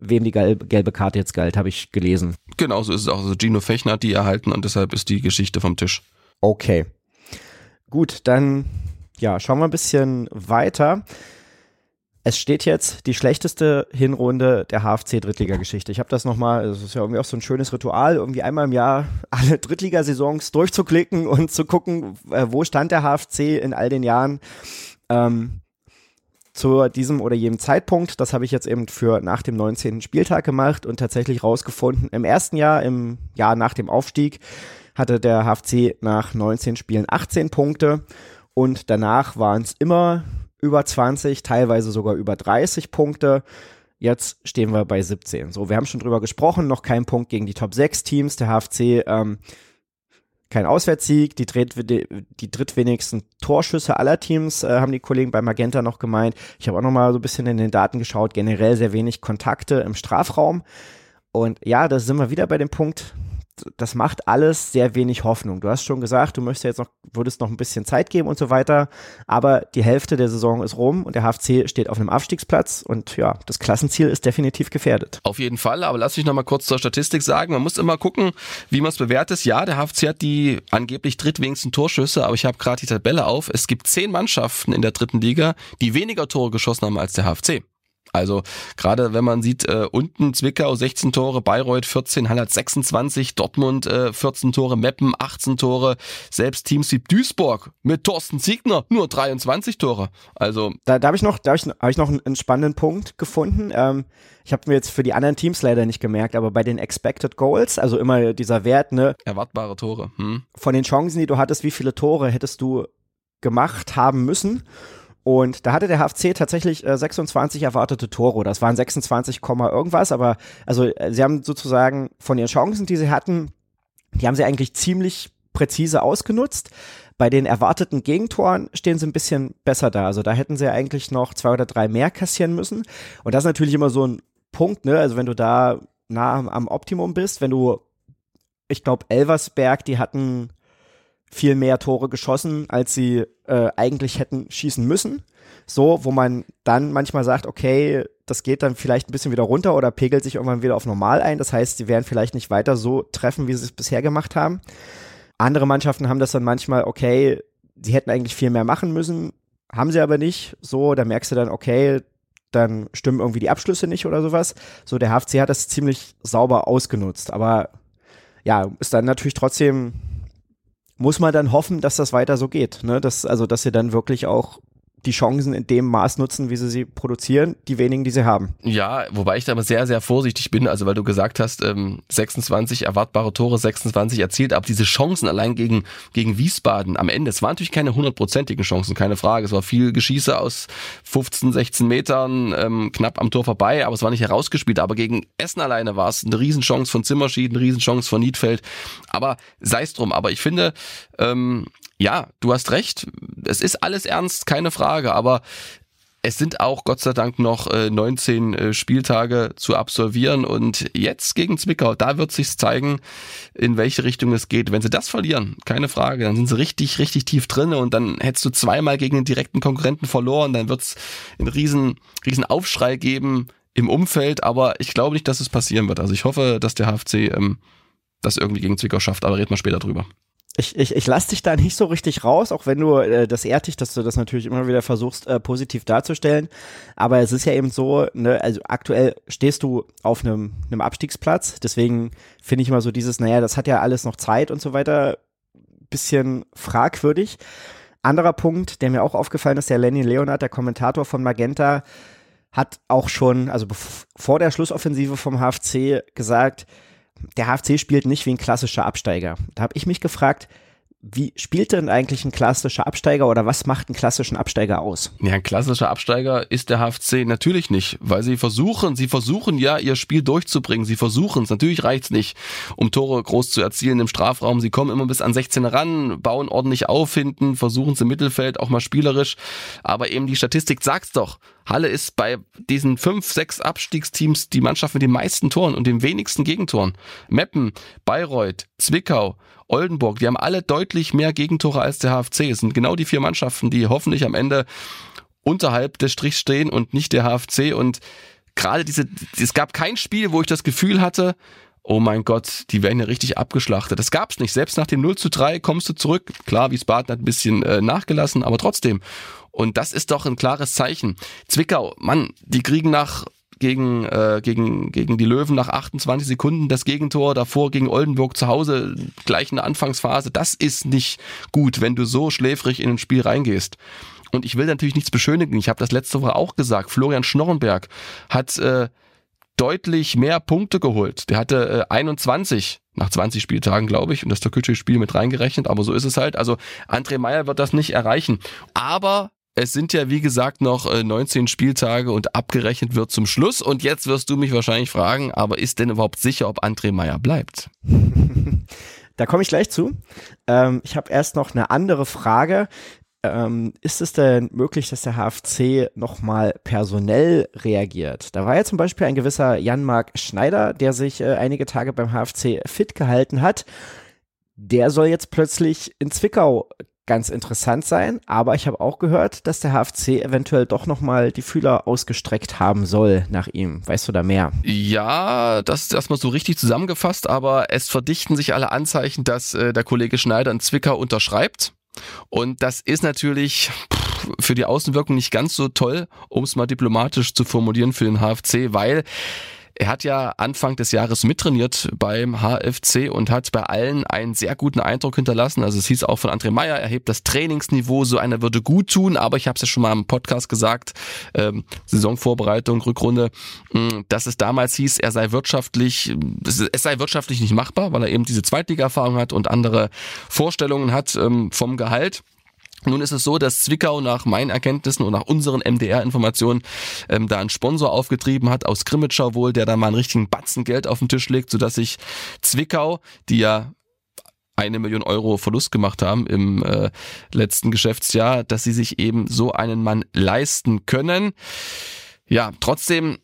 Speaker 3: wem die gelbe Karte jetzt galt, habe ich gelesen.
Speaker 1: Genau, so ist es auch. Also Gino Fechner hat die erhalten und deshalb ist die Geschichte vom Tisch.
Speaker 3: Okay. Gut, dann ja, schauen wir ein bisschen weiter. Es steht jetzt die schlechteste Hinrunde der HFC Drittliga-Geschichte. Ich habe das nochmal, es ist ja irgendwie auch so ein schönes Ritual, irgendwie einmal im Jahr alle Drittligasaisons durchzuklicken und zu gucken, äh, wo stand der HFC in all den Jahren. Ähm, zu diesem oder jedem Zeitpunkt. Das habe ich jetzt eben für nach dem 19. Spieltag gemacht und tatsächlich rausgefunden. Im ersten Jahr, im Jahr nach dem Aufstieg, hatte der HFC nach 19 Spielen 18 Punkte und danach waren es immer über 20, teilweise sogar über 30 Punkte. Jetzt stehen wir bei 17. So, wir haben schon drüber gesprochen, noch kein Punkt gegen die Top 6 Teams. Der HFC ähm, kein Auswärtssieg, die, dritt, die drittwenigsten Torschüsse aller Teams, äh, haben die Kollegen bei Magenta noch gemeint. Ich habe auch noch mal so ein bisschen in den Daten geschaut, generell sehr wenig Kontakte im Strafraum. Und ja, da sind wir wieder bei dem Punkt, das macht alles sehr wenig Hoffnung. Du hast schon gesagt, du möchtest jetzt noch, würdest noch ein bisschen Zeit geben und so weiter, aber die Hälfte der Saison ist rum und der HFC steht auf einem Abstiegsplatz und ja, das Klassenziel ist definitiv gefährdet.
Speaker 1: Auf jeden Fall, aber lass mich noch mal kurz zur Statistik sagen. Man muss immer gucken, wie man es bewertet. Ja, der HFC hat die angeblich drittwenigsten Torschüsse, aber ich habe gerade die Tabelle auf. Es gibt zehn Mannschaften in der dritten Liga, die weniger Tore geschossen haben als der HFC. Also gerade wenn man sieht, äh, unten Zwickau 16 Tore, Bayreuth 14, Halle 26, Dortmund äh, 14 Tore, Meppen 18 Tore, selbst Teams wie Duisburg mit Thorsten Siegner nur 23 Tore. Also
Speaker 3: da, da habe ich noch, da habe ich, hab ich noch einen, spannenden Punkt gefunden. Ähm, ich habe mir jetzt für die anderen Teams leider nicht gemerkt, aber bei den Expected Goals, also immer dieser Wert, ne?
Speaker 1: Erwartbare Tore. Hm.
Speaker 3: Von den Chancen, die du hattest, wie viele Tore hättest du gemacht haben müssen? Und da hatte der HFC tatsächlich äh, 26 erwartete Tore. Das waren 26, irgendwas, aber also äh, sie haben sozusagen von ihren Chancen, die sie hatten, die haben sie eigentlich ziemlich präzise ausgenutzt. Bei den erwarteten Gegentoren stehen sie ein bisschen besser da. Also da hätten sie eigentlich noch zwei oder drei mehr kassieren müssen. Und das ist natürlich immer so ein Punkt, ne? Also wenn du da nah am Optimum bist, wenn du, ich glaube, Elversberg, die hatten viel mehr Tore geschossen, als sie äh, eigentlich hätten schießen müssen. So, wo man dann manchmal sagt, okay, das geht dann vielleicht ein bisschen wieder runter oder pegelt sich irgendwann wieder auf normal ein. Das heißt, sie werden vielleicht nicht weiter so treffen, wie sie es bisher gemacht haben. Andere Mannschaften haben das dann manchmal, okay, sie hätten eigentlich viel mehr machen müssen, haben sie aber nicht. So, da merkst du dann, okay, dann stimmen irgendwie die Abschlüsse nicht oder sowas. So, der HFC hat das ziemlich sauber ausgenutzt. Aber ja, ist dann natürlich trotzdem muss man dann hoffen, dass das weiter so geht. Ne? Dass, also, dass sie dann wirklich auch die Chancen in dem Maß nutzen, wie sie sie produzieren, die wenigen, die sie haben.
Speaker 1: Ja, wobei ich da aber sehr, sehr vorsichtig bin, also weil du gesagt hast, ähm, 26 erwartbare Tore, 26 erzielt, aber diese Chancen allein gegen, gegen Wiesbaden am Ende, es waren natürlich keine hundertprozentigen Chancen, keine Frage, es war viel Geschieße aus 15, 16 Metern, ähm, knapp am Tor vorbei, aber es war nicht herausgespielt, aber gegen Essen alleine war es eine Riesenchance von Zimmerschied, eine Riesenchance von Niedfeld, aber sei es drum, aber ich finde, ähm, ja, du hast recht. Es ist alles ernst, keine Frage, aber es sind auch Gott sei Dank noch äh, 19 äh, Spieltage zu absolvieren und jetzt gegen Zwickau, da wird sich zeigen, in welche Richtung es geht. Wenn sie das verlieren, keine Frage, dann sind sie richtig, richtig tief drin und dann hättest du zweimal gegen den direkten Konkurrenten verloren, dann wird es einen riesen, riesen Aufschrei geben im Umfeld, aber ich glaube nicht, dass es passieren wird. Also ich hoffe, dass der HFC ähm, das irgendwie gegen Zwickau schafft, aber reden wir später drüber
Speaker 3: ich, ich, ich lasse dich da nicht so richtig raus, auch wenn du äh, das ehrt dich, dass du das natürlich immer wieder versuchst, äh, positiv darzustellen. Aber es ist ja eben so, ne, also aktuell stehst du auf einem, einem Abstiegsplatz, deswegen finde ich immer so dieses, naja, das hat ja alles noch Zeit und so weiter, bisschen fragwürdig. Anderer Punkt, der mir auch aufgefallen ist, der Lenny Leonard, der Kommentator von Magenta, hat auch schon, also vor der Schlussoffensive vom HFC gesagt, der HFC spielt nicht wie ein klassischer Absteiger. Da habe ich mich gefragt, wie spielt denn eigentlich ein klassischer Absteiger oder was macht einen klassischen Absteiger aus?
Speaker 1: Ja, ein klassischer Absteiger ist der HFC natürlich nicht, weil sie versuchen, sie versuchen ja ihr Spiel durchzubringen, sie versuchen es, natürlich reicht's nicht, um Tore groß zu erzielen im Strafraum, sie kommen immer bis an 16 ran, bauen ordentlich auf hinten, versuchen es im Mittelfeld auch mal spielerisch, aber eben die Statistik sagt's doch, Halle ist bei diesen fünf, sechs Abstiegsteams die Mannschaft mit den meisten Toren und den wenigsten Gegentoren. Meppen, Bayreuth, Zwickau, Oldenburg, die haben alle deutlich mehr Gegentore als der HFC. Es sind genau die vier Mannschaften, die hoffentlich am Ende unterhalb des Strichs stehen und nicht der HFC. Und gerade diese, es gab kein Spiel, wo ich das Gefühl hatte, oh mein Gott, die werden ja richtig abgeschlachtet. Das gab's nicht. Selbst nach dem 0 zu 3 kommst du zurück. Klar, Wiesbaden hat ein bisschen äh, nachgelassen, aber trotzdem. Und das ist doch ein klares Zeichen. Zwickau, Mann, die kriegen nach gegen, äh, gegen, gegen die Löwen nach 28 Sekunden das Gegentor, davor gegen Oldenburg zu Hause, gleich in der Anfangsphase. Das ist nicht gut, wenn du so schläfrig in ein Spiel reingehst. Und ich will natürlich nichts beschönigen. Ich habe das letzte Woche auch gesagt. Florian Schnorrenberg hat äh, deutlich mehr Punkte geholt. Der hatte äh, 21 nach 20 Spieltagen, glaube ich, und das Türkische-Spiel mit reingerechnet. Aber so ist es halt. Also André Meyer wird das nicht erreichen. Aber es sind ja, wie gesagt, noch 19 äh, Spieltage und abgerechnet wird zum Schluss. Und jetzt wirst du mich wahrscheinlich fragen, aber ist denn überhaupt sicher, ob André Meyer bleibt?
Speaker 3: Da komme ich gleich zu. Ähm, ich habe erst noch eine andere Frage. Ähm, ist es denn möglich, dass der HFC nochmal personell reagiert? Da war ja zum Beispiel ein gewisser Jan-Marc Schneider, der sich äh, einige Tage beim HFC fit gehalten hat. Der soll jetzt plötzlich in Zwickau ganz interessant sein, aber ich habe auch gehört, dass der HFC eventuell doch nochmal die Fühler ausgestreckt haben soll nach ihm. Weißt du da mehr?
Speaker 1: Ja, das ist erstmal so richtig zusammengefasst, aber es verdichten sich alle Anzeichen, dass äh, der Kollege Schneider in Zwickau unterschreibt. Und das ist natürlich für die Außenwirkung nicht ganz so toll, um es mal diplomatisch zu formulieren für den HFC, weil er hat ja Anfang des Jahres mittrainiert beim HFC und hat bei allen einen sehr guten Eindruck hinterlassen. Also es hieß auch von André Meyer, er hebt das Trainingsniveau, so einer würde gut tun, aber ich habe es ja schon mal im Podcast gesagt, ähm, Saisonvorbereitung, Rückrunde, mh, mm, dass es damals hieß, er sei wirtschaftlich, es sei wirtschaftlich nicht machbar, weil er eben diese Zweitliga-Erfahrung hat und andere Vorstellungen hat ähm, vom Gehalt. Nun ist es so, dass Zwickau nach meinen Erkenntnissen und nach unseren MDR-Informationen ähm, da einen Sponsor aufgetrieben hat, aus Grimmitschau wohl, der da mal einen richtigen Batzen Geld auf den Tisch legt, sodass sich Zwickau, die ja eine Million Euro Verlust gemacht haben im äh, letzten Geschäftsjahr, dass sie sich eben so einen Mann leisten können. Ja, trotzdem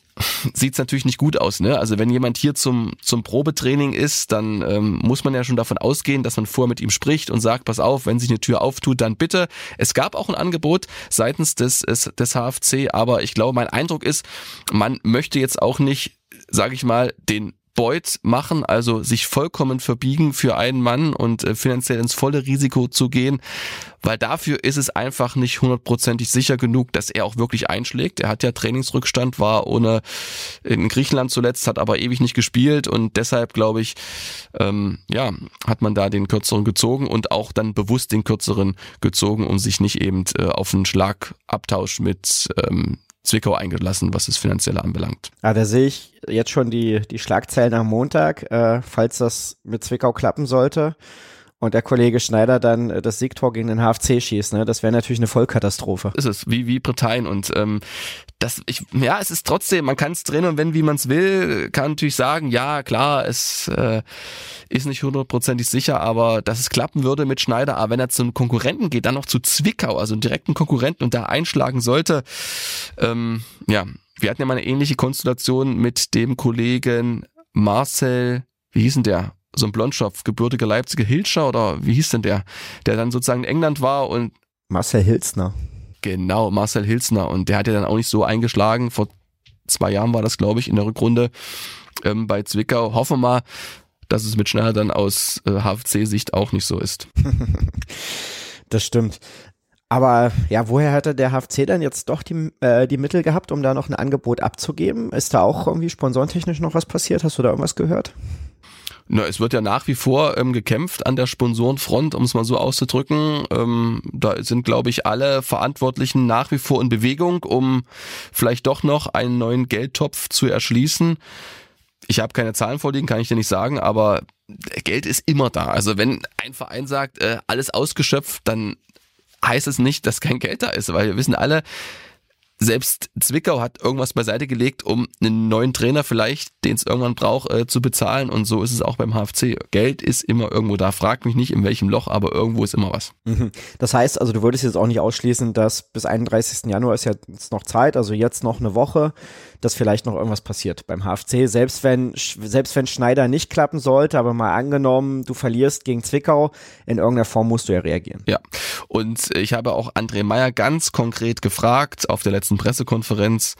Speaker 1: sieht's natürlich nicht gut aus. Ne? Also wenn jemand hier zum, zum Probetraining ist, dann ähm, muss man ja schon davon ausgehen, dass man vorher mit ihm spricht und sagt, pass auf, wenn sich eine Tür auftut, dann bitte. Es gab auch ein Angebot seitens des, des HFC, aber ich glaube, mein Eindruck ist, man möchte jetzt auch nicht, sage ich mal, den Beut machen, also sich vollkommen verbiegen für einen Mann und äh, finanziell ins volle Risiko zu gehen, weil dafür ist es einfach nicht hundertprozentig sicher genug, dass er auch wirklich einschlägt. Er hat ja Trainingsrückstand, war ohne in Griechenland zuletzt, hat aber ewig nicht gespielt und deshalb glaube ich, ähm, ja, hat man da den kürzeren gezogen und auch dann bewusst den kürzeren gezogen, um sich nicht eben äh, auf einen Schlagabtausch mit ähm, Zwickau eingelassen, was das Finanzielle anbelangt.
Speaker 3: Ah, da sehe ich jetzt schon die, die Schlagzeilen am Montag, äh, falls das mit Zwickau klappen sollte und der Kollege Schneider dann äh, das Siegtor gegen den HFC schießt, ne? Das wäre natürlich eine Vollkatastrophe.
Speaker 1: Ist es, wie, wie Britannien und ähm, das, ich, ja, es ist trotzdem, man kann es drehen und wenn, wie man es will, kann natürlich sagen, ja, klar, es äh, ist nicht hundertprozentig sicher, aber dass es klappen würde mit Schneider, aber wenn er zum Konkurrenten geht, dann noch zu Zwickau, also einen direkten Konkurrenten und da einschlagen sollte, ähm, ja, wir hatten ja mal eine ähnliche Konstellation mit dem Kollegen Marcel, wie hieß denn der? So ein Blondschopf, gebürtiger Leipziger Hilscher oder wie hieß denn der, der dann sozusagen in England war und
Speaker 3: Marcel Hilsner.
Speaker 1: Genau, Marcel Hilsner und der hat ja dann auch nicht so eingeschlagen. Vor zwei Jahren war das, glaube ich, in der Rückrunde ähm, bei Zwickau. Hoffen wir mal, dass es mit Schneider dann aus äh, HFC-Sicht auch nicht so ist.
Speaker 3: das stimmt. Aber ja, woher hätte der HFC dann jetzt doch die, äh, die Mittel gehabt, um da noch ein Angebot abzugeben? Ist da auch irgendwie sponsorentechnisch noch was passiert? Hast du da irgendwas gehört?
Speaker 1: Na, es wird ja nach wie vor ähm, gekämpft an der Sponsorenfront, um es mal so auszudrücken. Ähm, da sind, glaube ich, alle Verantwortlichen nach wie vor in Bewegung, um vielleicht doch noch einen neuen Geldtopf zu erschließen. Ich habe keine Zahlen vorliegen, kann ich dir nicht sagen, aber Geld ist immer da. Also wenn ein Verein sagt, äh, alles ausgeschöpft, dann heißt es nicht, dass kein Geld da ist, weil wir wissen alle, selbst Zwickau hat irgendwas beiseite gelegt, um einen neuen Trainer vielleicht, den es irgendwann braucht, äh, zu bezahlen. Und so ist es auch beim HFC. Geld ist immer irgendwo da. Frag mich nicht, in welchem Loch, aber irgendwo ist immer was.
Speaker 3: Mhm. Das heißt, also du würdest jetzt auch nicht ausschließen, dass bis 31. Januar ist ja jetzt noch Zeit, also jetzt noch eine Woche, dass vielleicht noch irgendwas passiert beim HFC. Selbst wenn, selbst wenn Schneider nicht klappen sollte, aber mal angenommen, du verlierst gegen Zwickau, in irgendeiner Form musst du ja reagieren.
Speaker 1: Ja. Und ich habe auch André Meyer ganz konkret gefragt auf der letzten Pressekonferenz,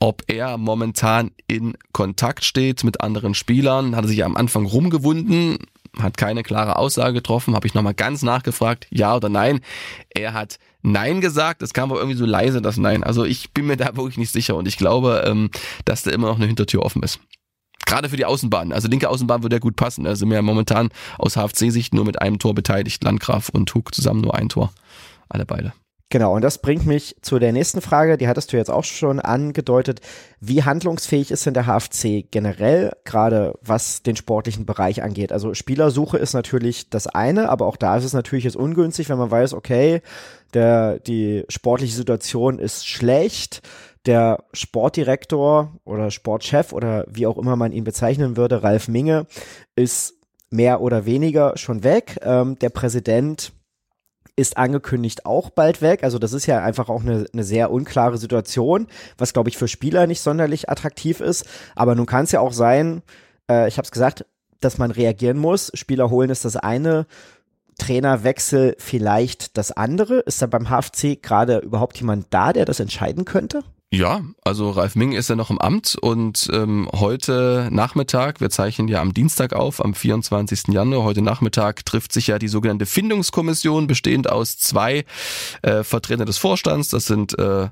Speaker 1: ob er momentan in Kontakt steht mit anderen Spielern. Hat er sich am Anfang rumgewunden, hat keine klare Aussage getroffen, habe ich nochmal ganz nachgefragt, ja oder nein. Er hat Nein gesagt, es kam aber irgendwie so leise das Nein. Also ich bin mir da wirklich nicht sicher und ich glaube, ähm, dass da immer noch eine Hintertür offen ist. Gerade für die Außenbahn. Also linke Außenbahn würde ja gut passen. Also wir ja momentan aus HFC-Sicht nur mit einem Tor beteiligt. Landgraf und Hug zusammen nur ein Tor. Alle beide.
Speaker 3: Genau, und das bringt mich zu der nächsten Frage, die hattest du jetzt auch schon angedeutet. Wie handlungsfähig ist denn der HFC generell, gerade was den sportlichen Bereich angeht? Also Spielersuche ist natürlich das eine, aber auch da ist es natürlich jetzt ungünstig, wenn man weiß, okay, der, die sportliche Situation ist schlecht, der Sportdirektor oder Sportchef oder wie auch immer man ihn bezeichnen würde, Ralf Minge, ist mehr oder weniger schon weg. Ähm, der Präsident ist angekündigt auch bald weg. Also das ist ja einfach auch eine, eine sehr unklare Situation, was glaube ich für Spieler nicht sonderlich attraktiv ist. Aber nun kann es ja auch sein, äh, ich habe es gesagt, dass man reagieren muss. Spieler holen ist das eine, Trainerwechsel vielleicht das andere. Ist da beim HFC gerade überhaupt jemand da, der das entscheiden könnte?
Speaker 1: Ja, also Ralf Ming ist ja noch im Amt und ähm, heute Nachmittag, wir zeichnen ja am Dienstag auf, am 24. Januar, heute Nachmittag trifft sich ja die sogenannte Findungskommission, bestehend aus zwei äh, Vertretern des Vorstands, das sind äh,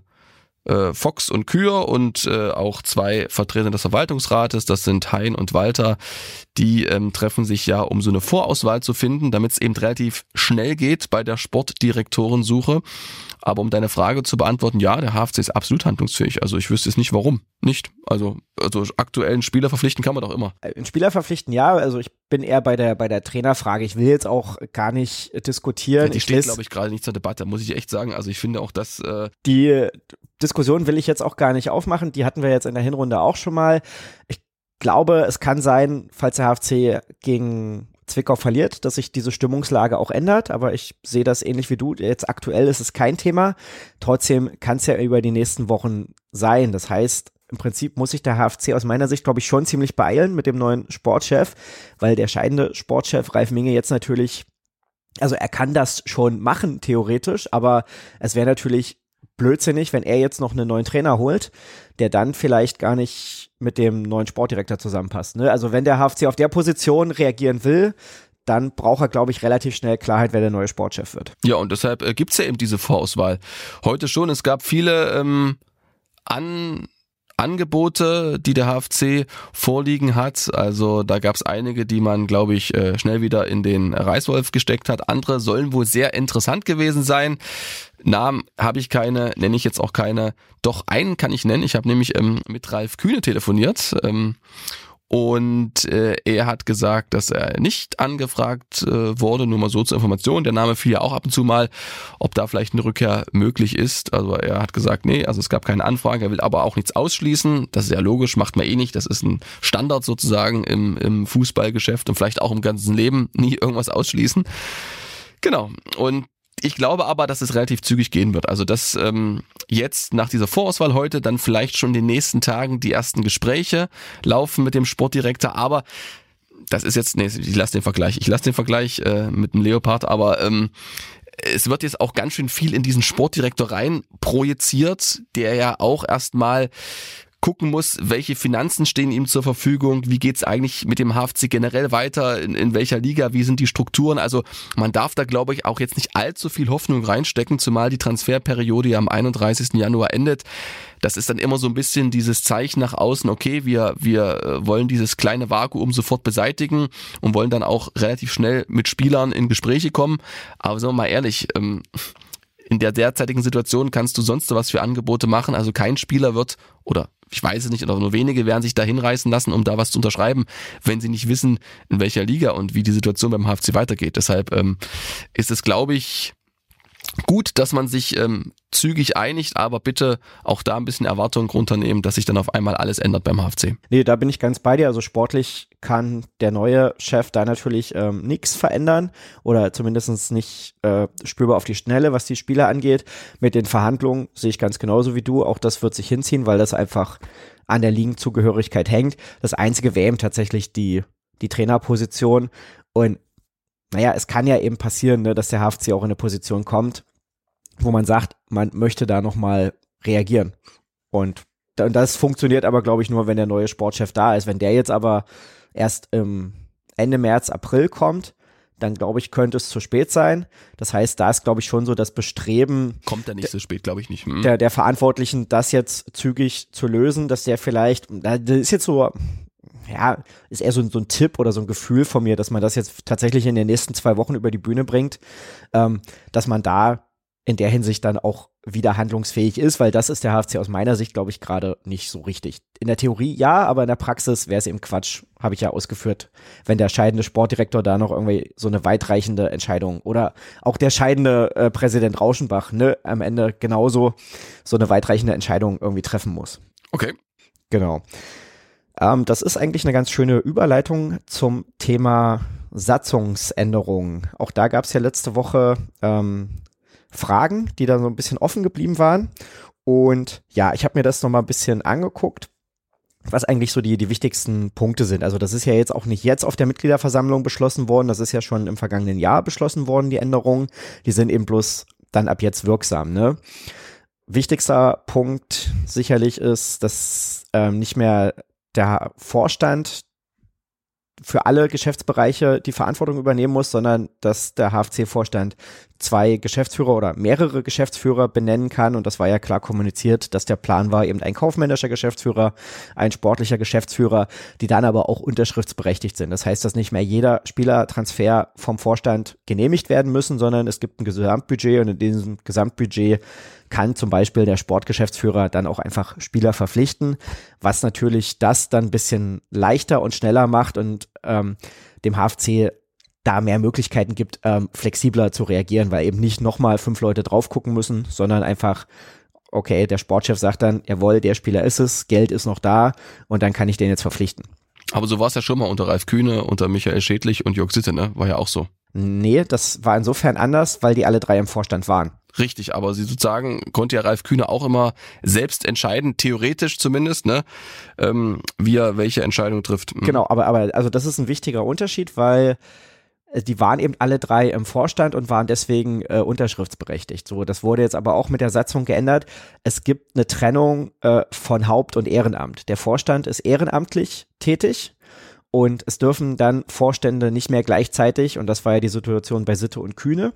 Speaker 1: äh, Fox und Kür und äh, auch zwei Vertreter des Verwaltungsrates, das sind Hein und Walter, die ähm, treffen sich ja, um so eine Vorauswahl zu finden, damit es eben relativ schnell geht bei der Sportdirektorensuche. Aber um deine Frage zu beantworten, ja, der HFC ist absolut handlungsfähig. Also ich wüsste es nicht, warum nicht. Also, also aktuellen Spieler verpflichten kann man doch immer.
Speaker 3: Ein Spieler verpflichten, ja. Also ich bin eher bei der bei der Trainerfrage. Ich will jetzt auch gar nicht diskutieren. Ja,
Speaker 1: die ich steht, glaube ich, gerade nicht zur Debatte, muss ich echt sagen. Also ich finde auch, dass äh
Speaker 3: die Diskussion will ich jetzt auch gar nicht aufmachen. Die hatten wir jetzt in der Hinrunde auch schon mal. Ich glaube, es kann sein, falls der HFC gegen Zwickau verliert, dass sich diese Stimmungslage auch ändert. Aber ich sehe das ähnlich wie du. Jetzt aktuell ist es kein Thema. Trotzdem kann es ja über die nächsten Wochen sein. Das heißt, im Prinzip muss sich der HFC aus meiner Sicht, glaube ich, schon ziemlich beeilen mit dem neuen Sportchef, weil der scheidende Sportchef Ralf Minge jetzt natürlich, also er kann das schon machen, theoretisch, aber es wäre natürlich blödsinnig, wenn er jetzt noch einen neuen Trainer holt, der dann vielleicht gar nicht mit dem neuen Sportdirektor zusammenpasst. Ne? Also wenn der HFC auf der Position reagieren will, dann braucht er, glaube ich, relativ schnell Klarheit, wer der neue Sportchef wird.
Speaker 1: Ja, und deshalb äh, es ja eben diese Vorauswahl. Heute schon, es gab viele ähm, an Angebote, die der HFC vorliegen hat. Also da gab es einige, die man, glaube ich, äh, schnell wieder in den Reißwolf gesteckt hat. Andere sollen wohl sehr interessant gewesen sein. Namen habe ich keine, nenne ich jetzt auch keine. Doch einen kann ich nennen. Ich habe nämlich ähm, mit Ralf Kühne telefoniert. Ähm, und äh, er hat gesagt, dass er nicht angefragt äh, wurde, nur mal so zur Information. Der Name fiel ja auch ab und zu mal, ob da vielleicht eine Rückkehr möglich ist. Also er hat gesagt, nee, also es gab keine Anfrage, er will aber auch nichts ausschließen. Das ist ja logisch, macht man eh nicht. Das ist ein Standard sozusagen im, im Fußballgeschäft und vielleicht auch im ganzen Leben nie irgendwas ausschließen. Genau. Und ich glaube aber, dass es relativ zügig gehen wird. Also dass ähm, jetzt nach dieser Vorauswahl heute dann vielleicht schon in den nächsten Tagen die ersten Gespräche laufen mit dem Sportdirektor. Aber das ist jetzt, nee, ich lasse den Vergleich. Ich lasse den Vergleich äh, mit dem Leopard, aber ähm, es wird jetzt auch ganz schön viel in diesen Sportdirektor rein projiziert, der ja auch erstmal gucken muss, welche Finanzen stehen ihm zur Verfügung, wie geht's eigentlich mit dem HFC generell weiter, in, in welcher Liga, wie sind die Strukturen. Also man darf da, glaube ich, auch jetzt nicht allzu viel Hoffnung reinstecken, zumal die Transferperiode ja am 31. Januar endet. Das ist dann immer so ein bisschen dieses Zeichen nach außen, okay, wir, wir äh, wollen dieses kleine Vakuum sofort beseitigen und wollen dann auch relativ schnell mit Spielern in Gespräche kommen. Aber sagen wir mal ehrlich, ähm, in der derzeitigen Situation kannst du sonst was für Angebote machen. Also kein Spieler wird oder ich weiß es nicht, oder nur wenige werden sich da hinreißen lassen, um da was zu unterschreiben, wenn sie nicht wissen, in welcher Liga und wie die Situation beim HFC weitergeht. Deshalb ähm, ist es, glaube ich, gut, dass man sich ähm, zügig einigt, aber bitte auch da ein bisschen Erwartungen runternehmen, dass sich dann auf einmal alles ändert beim HFC.
Speaker 3: Nee, da bin ich ganz bei dir. Also sportlich kann der neue Chef da natürlich ähm, nichts verändern oder zumindest nicht äh, spürbar auf die Schnelle, was die Spieler angeht. Mit den Verhandlungen sehe ich ganz genauso wie du. Auch das wird sich hinziehen, weil das einfach an der Ligenzugehörigkeit hängt. Das einzige wäre eben tatsächlich die, die Trainerposition. Und naja, es kann ja eben passieren, ne, dass der HFC auch in eine Position kommt, wo man sagt, man möchte da nochmal reagieren. Und das funktioniert aber, glaube ich, nur, wenn der neue Sportchef da ist. Wenn der jetzt aber erst im Ende März, April kommt, dann glaube ich, könnte es zu spät sein. Das heißt, da ist, glaube ich, schon so das Bestreben.
Speaker 1: Kommt er nicht so spät, glaube ich nicht. Hm.
Speaker 3: Der, der Verantwortlichen, das jetzt zügig zu lösen, dass der vielleicht, das ist jetzt so, ja, ist eher so, so ein Tipp oder so ein Gefühl von mir, dass man das jetzt tatsächlich in den nächsten zwei Wochen über die Bühne bringt, ähm, dass man da in der Hinsicht dann auch wieder handlungsfähig ist, weil das ist der HFC aus meiner Sicht, glaube ich, gerade nicht so richtig. In der Theorie ja, aber in der Praxis wäre es eben Quatsch, habe ich ja ausgeführt, wenn der scheidende Sportdirektor da noch irgendwie so eine weitreichende Entscheidung oder auch der scheidende äh, Präsident Rauschenbach, ne, am Ende genauso so eine weitreichende Entscheidung irgendwie treffen muss.
Speaker 1: Okay.
Speaker 3: Genau. Ähm, das ist eigentlich eine ganz schöne Überleitung zum Thema Satzungsänderungen. Auch da gab es ja letzte Woche ähm, Fragen, die dann so ein bisschen offen geblieben waren. Und ja, ich habe mir das nochmal ein bisschen angeguckt, was eigentlich so die, die wichtigsten Punkte sind. Also das ist ja jetzt auch nicht jetzt auf der Mitgliederversammlung beschlossen worden, das ist ja schon im vergangenen Jahr beschlossen worden, die Änderungen. Die sind eben bloß dann ab jetzt wirksam. Ne? Wichtigster Punkt sicherlich ist, dass ähm, nicht mehr der Vorstand für alle Geschäftsbereiche die Verantwortung übernehmen muss, sondern dass der HFC-Vorstand zwei Geschäftsführer oder mehrere Geschäftsführer benennen kann. Und das war ja klar kommuniziert, dass der Plan war, eben ein kaufmännischer Geschäftsführer, ein sportlicher Geschäftsführer, die dann aber auch unterschriftsberechtigt sind. Das heißt, dass nicht mehr jeder Spielertransfer vom Vorstand genehmigt werden müssen, sondern es gibt ein Gesamtbudget und in diesem Gesamtbudget kann zum Beispiel der Sportgeschäftsführer dann auch einfach Spieler verpflichten, was natürlich das dann ein bisschen leichter und schneller macht und ähm, dem HFC da mehr Möglichkeiten gibt, ähm, flexibler zu reagieren, weil eben nicht nochmal fünf Leute drauf gucken müssen, sondern einfach, okay, der Sportchef sagt dann, jawohl, der Spieler ist es, Geld ist noch da und dann kann ich den jetzt verpflichten.
Speaker 1: Aber so war es ja schon mal unter Ralf Kühne, unter Michael Schädlich und Jörg Sitte, ne? War ja auch so.
Speaker 3: Nee, das war insofern anders, weil die alle drei im Vorstand waren.
Speaker 1: Richtig, aber sie sozusagen konnte ja Ralf Kühne auch immer selbst entscheiden, theoretisch zumindest, ne, ähm, wie er welche Entscheidung trifft.
Speaker 3: Mhm. Genau, aber, aber also das ist ein wichtiger Unterschied, weil die waren eben alle drei im Vorstand und waren deswegen äh, unterschriftsberechtigt. So, das wurde jetzt aber auch mit der Satzung geändert. Es gibt eine Trennung äh, von Haupt- und Ehrenamt. Der Vorstand ist ehrenamtlich tätig und es dürfen dann Vorstände nicht mehr gleichzeitig, und das war ja die Situation bei Sitte und Kühne,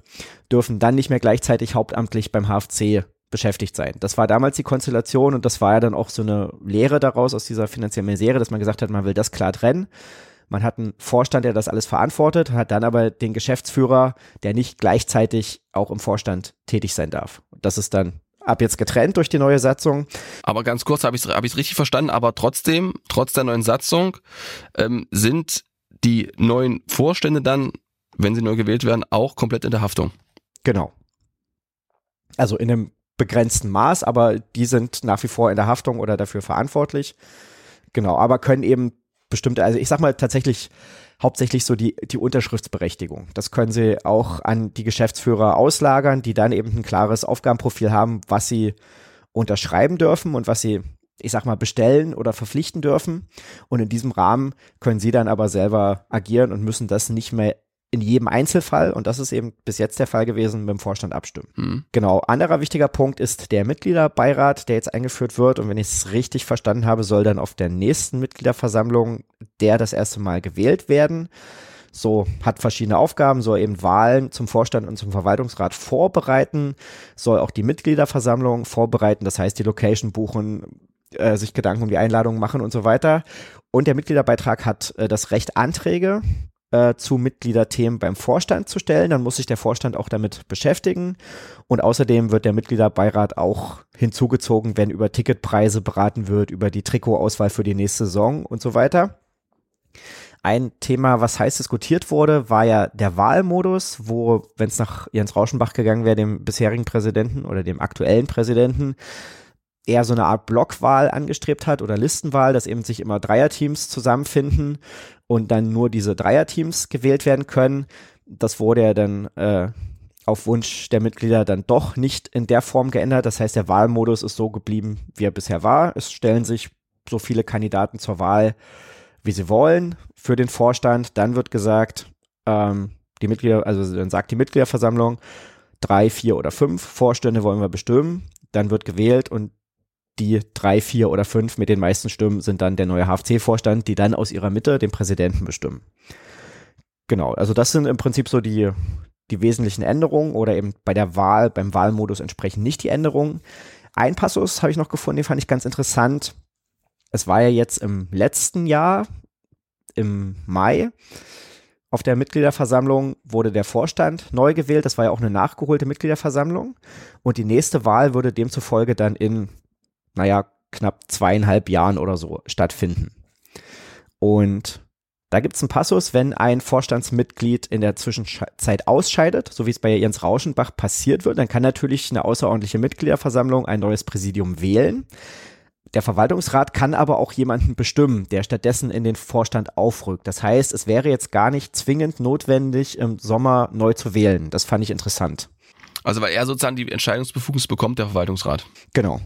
Speaker 3: dürfen dann nicht mehr gleichzeitig hauptamtlich beim HFC beschäftigt sein. Das war damals die Konstellation und das war ja dann auch so eine Lehre daraus aus dieser finanziellen Misere, dass man gesagt hat, man will das klar trennen. Man hat einen Vorstand, der das alles verantwortet, hat dann aber den Geschäftsführer, der nicht gleichzeitig auch im Vorstand tätig sein darf. Das ist dann ab jetzt getrennt durch die neue Satzung.
Speaker 1: Aber ganz kurz, habe ich es hab richtig verstanden, aber trotzdem, trotz der neuen Satzung, ähm, sind die neuen Vorstände dann, wenn sie neu gewählt werden, auch komplett in der Haftung.
Speaker 3: Genau. Also in einem begrenzten Maß, aber die sind nach wie vor in der Haftung oder dafür verantwortlich. Genau, aber können eben bestimmte, also ich sag mal tatsächlich hauptsächlich so die, die Unterschriftsberechtigung. Das können sie auch an die Geschäftsführer auslagern, die dann eben ein klares Aufgabenprofil haben, was sie unterschreiben dürfen und was sie, ich sag mal, bestellen oder verpflichten dürfen. Und in diesem Rahmen können sie dann aber selber agieren und müssen das nicht mehr in jedem Einzelfall, und das ist eben bis jetzt der Fall gewesen, mit dem Vorstand abstimmen. Mhm. Genau. Anderer wichtiger Punkt ist der Mitgliederbeirat, der jetzt eingeführt wird. Und wenn ich es richtig verstanden habe, soll dann auf der nächsten Mitgliederversammlung der das erste Mal gewählt werden. So hat verschiedene Aufgaben, soll eben Wahlen zum Vorstand und zum Verwaltungsrat vorbereiten, soll auch die Mitgliederversammlung vorbereiten, das heißt die Location buchen, äh, sich Gedanken um die Einladung machen und so weiter. Und der Mitgliederbeitrag hat äh, das Recht, Anträge äh, zu Mitgliederthemen beim Vorstand zu stellen. Dann muss sich der Vorstand auch damit beschäftigen. Und außerdem wird der Mitgliederbeirat auch hinzugezogen, wenn über Ticketpreise beraten wird, über die Trikotauswahl für die nächste Saison und so weiter. Ein Thema, was heiß diskutiert wurde, war ja der Wahlmodus, wo, wenn es nach Jens Rauschenbach gegangen wäre, dem bisherigen Präsidenten oder dem aktuellen Präsidenten, eher so eine Art Blockwahl angestrebt hat oder Listenwahl, dass eben sich immer Dreierteams zusammenfinden und dann nur diese Dreierteams gewählt werden können. Das wurde ja dann äh, auf Wunsch der Mitglieder dann doch nicht in der Form geändert. Das heißt, der Wahlmodus ist so geblieben, wie er bisher war. Es stellen sich so viele Kandidaten zur Wahl, wie sie wollen für den Vorstand. Dann wird gesagt, ähm, die Mitglieder, also dann sagt die Mitgliederversammlung, drei, vier oder fünf Vorstände wollen wir bestimmen. Dann wird gewählt und die drei, vier oder fünf mit den meisten Stimmen sind dann der neue HFC-Vorstand, die dann aus ihrer Mitte den Präsidenten bestimmen. Genau, also das sind im Prinzip so die, die wesentlichen Änderungen oder eben bei der Wahl, beim Wahlmodus entsprechend nicht die Änderungen. Ein Passus habe ich noch gefunden, den fand ich ganz interessant. Es war ja jetzt im letzten Jahr, im Mai, auf der Mitgliederversammlung wurde der Vorstand neu gewählt. Das war ja auch eine nachgeholte Mitgliederversammlung. Und die nächste Wahl würde demzufolge dann in naja, knapp zweieinhalb Jahren oder so stattfinden. Und da gibt es einen Passus, wenn ein Vorstandsmitglied in der Zwischenzeit ausscheidet, so wie es bei Jens Rauschenbach passiert wird, dann kann natürlich eine außerordentliche Mitgliederversammlung ein neues Präsidium wählen. Der Verwaltungsrat kann aber auch jemanden bestimmen, der stattdessen in den Vorstand aufrückt. Das heißt, es wäre jetzt gar nicht zwingend notwendig, im Sommer neu zu wählen. Das fand ich interessant.
Speaker 1: Also weil er sozusagen die Entscheidungsbefugnis bekommt, der Verwaltungsrat.
Speaker 3: Genau.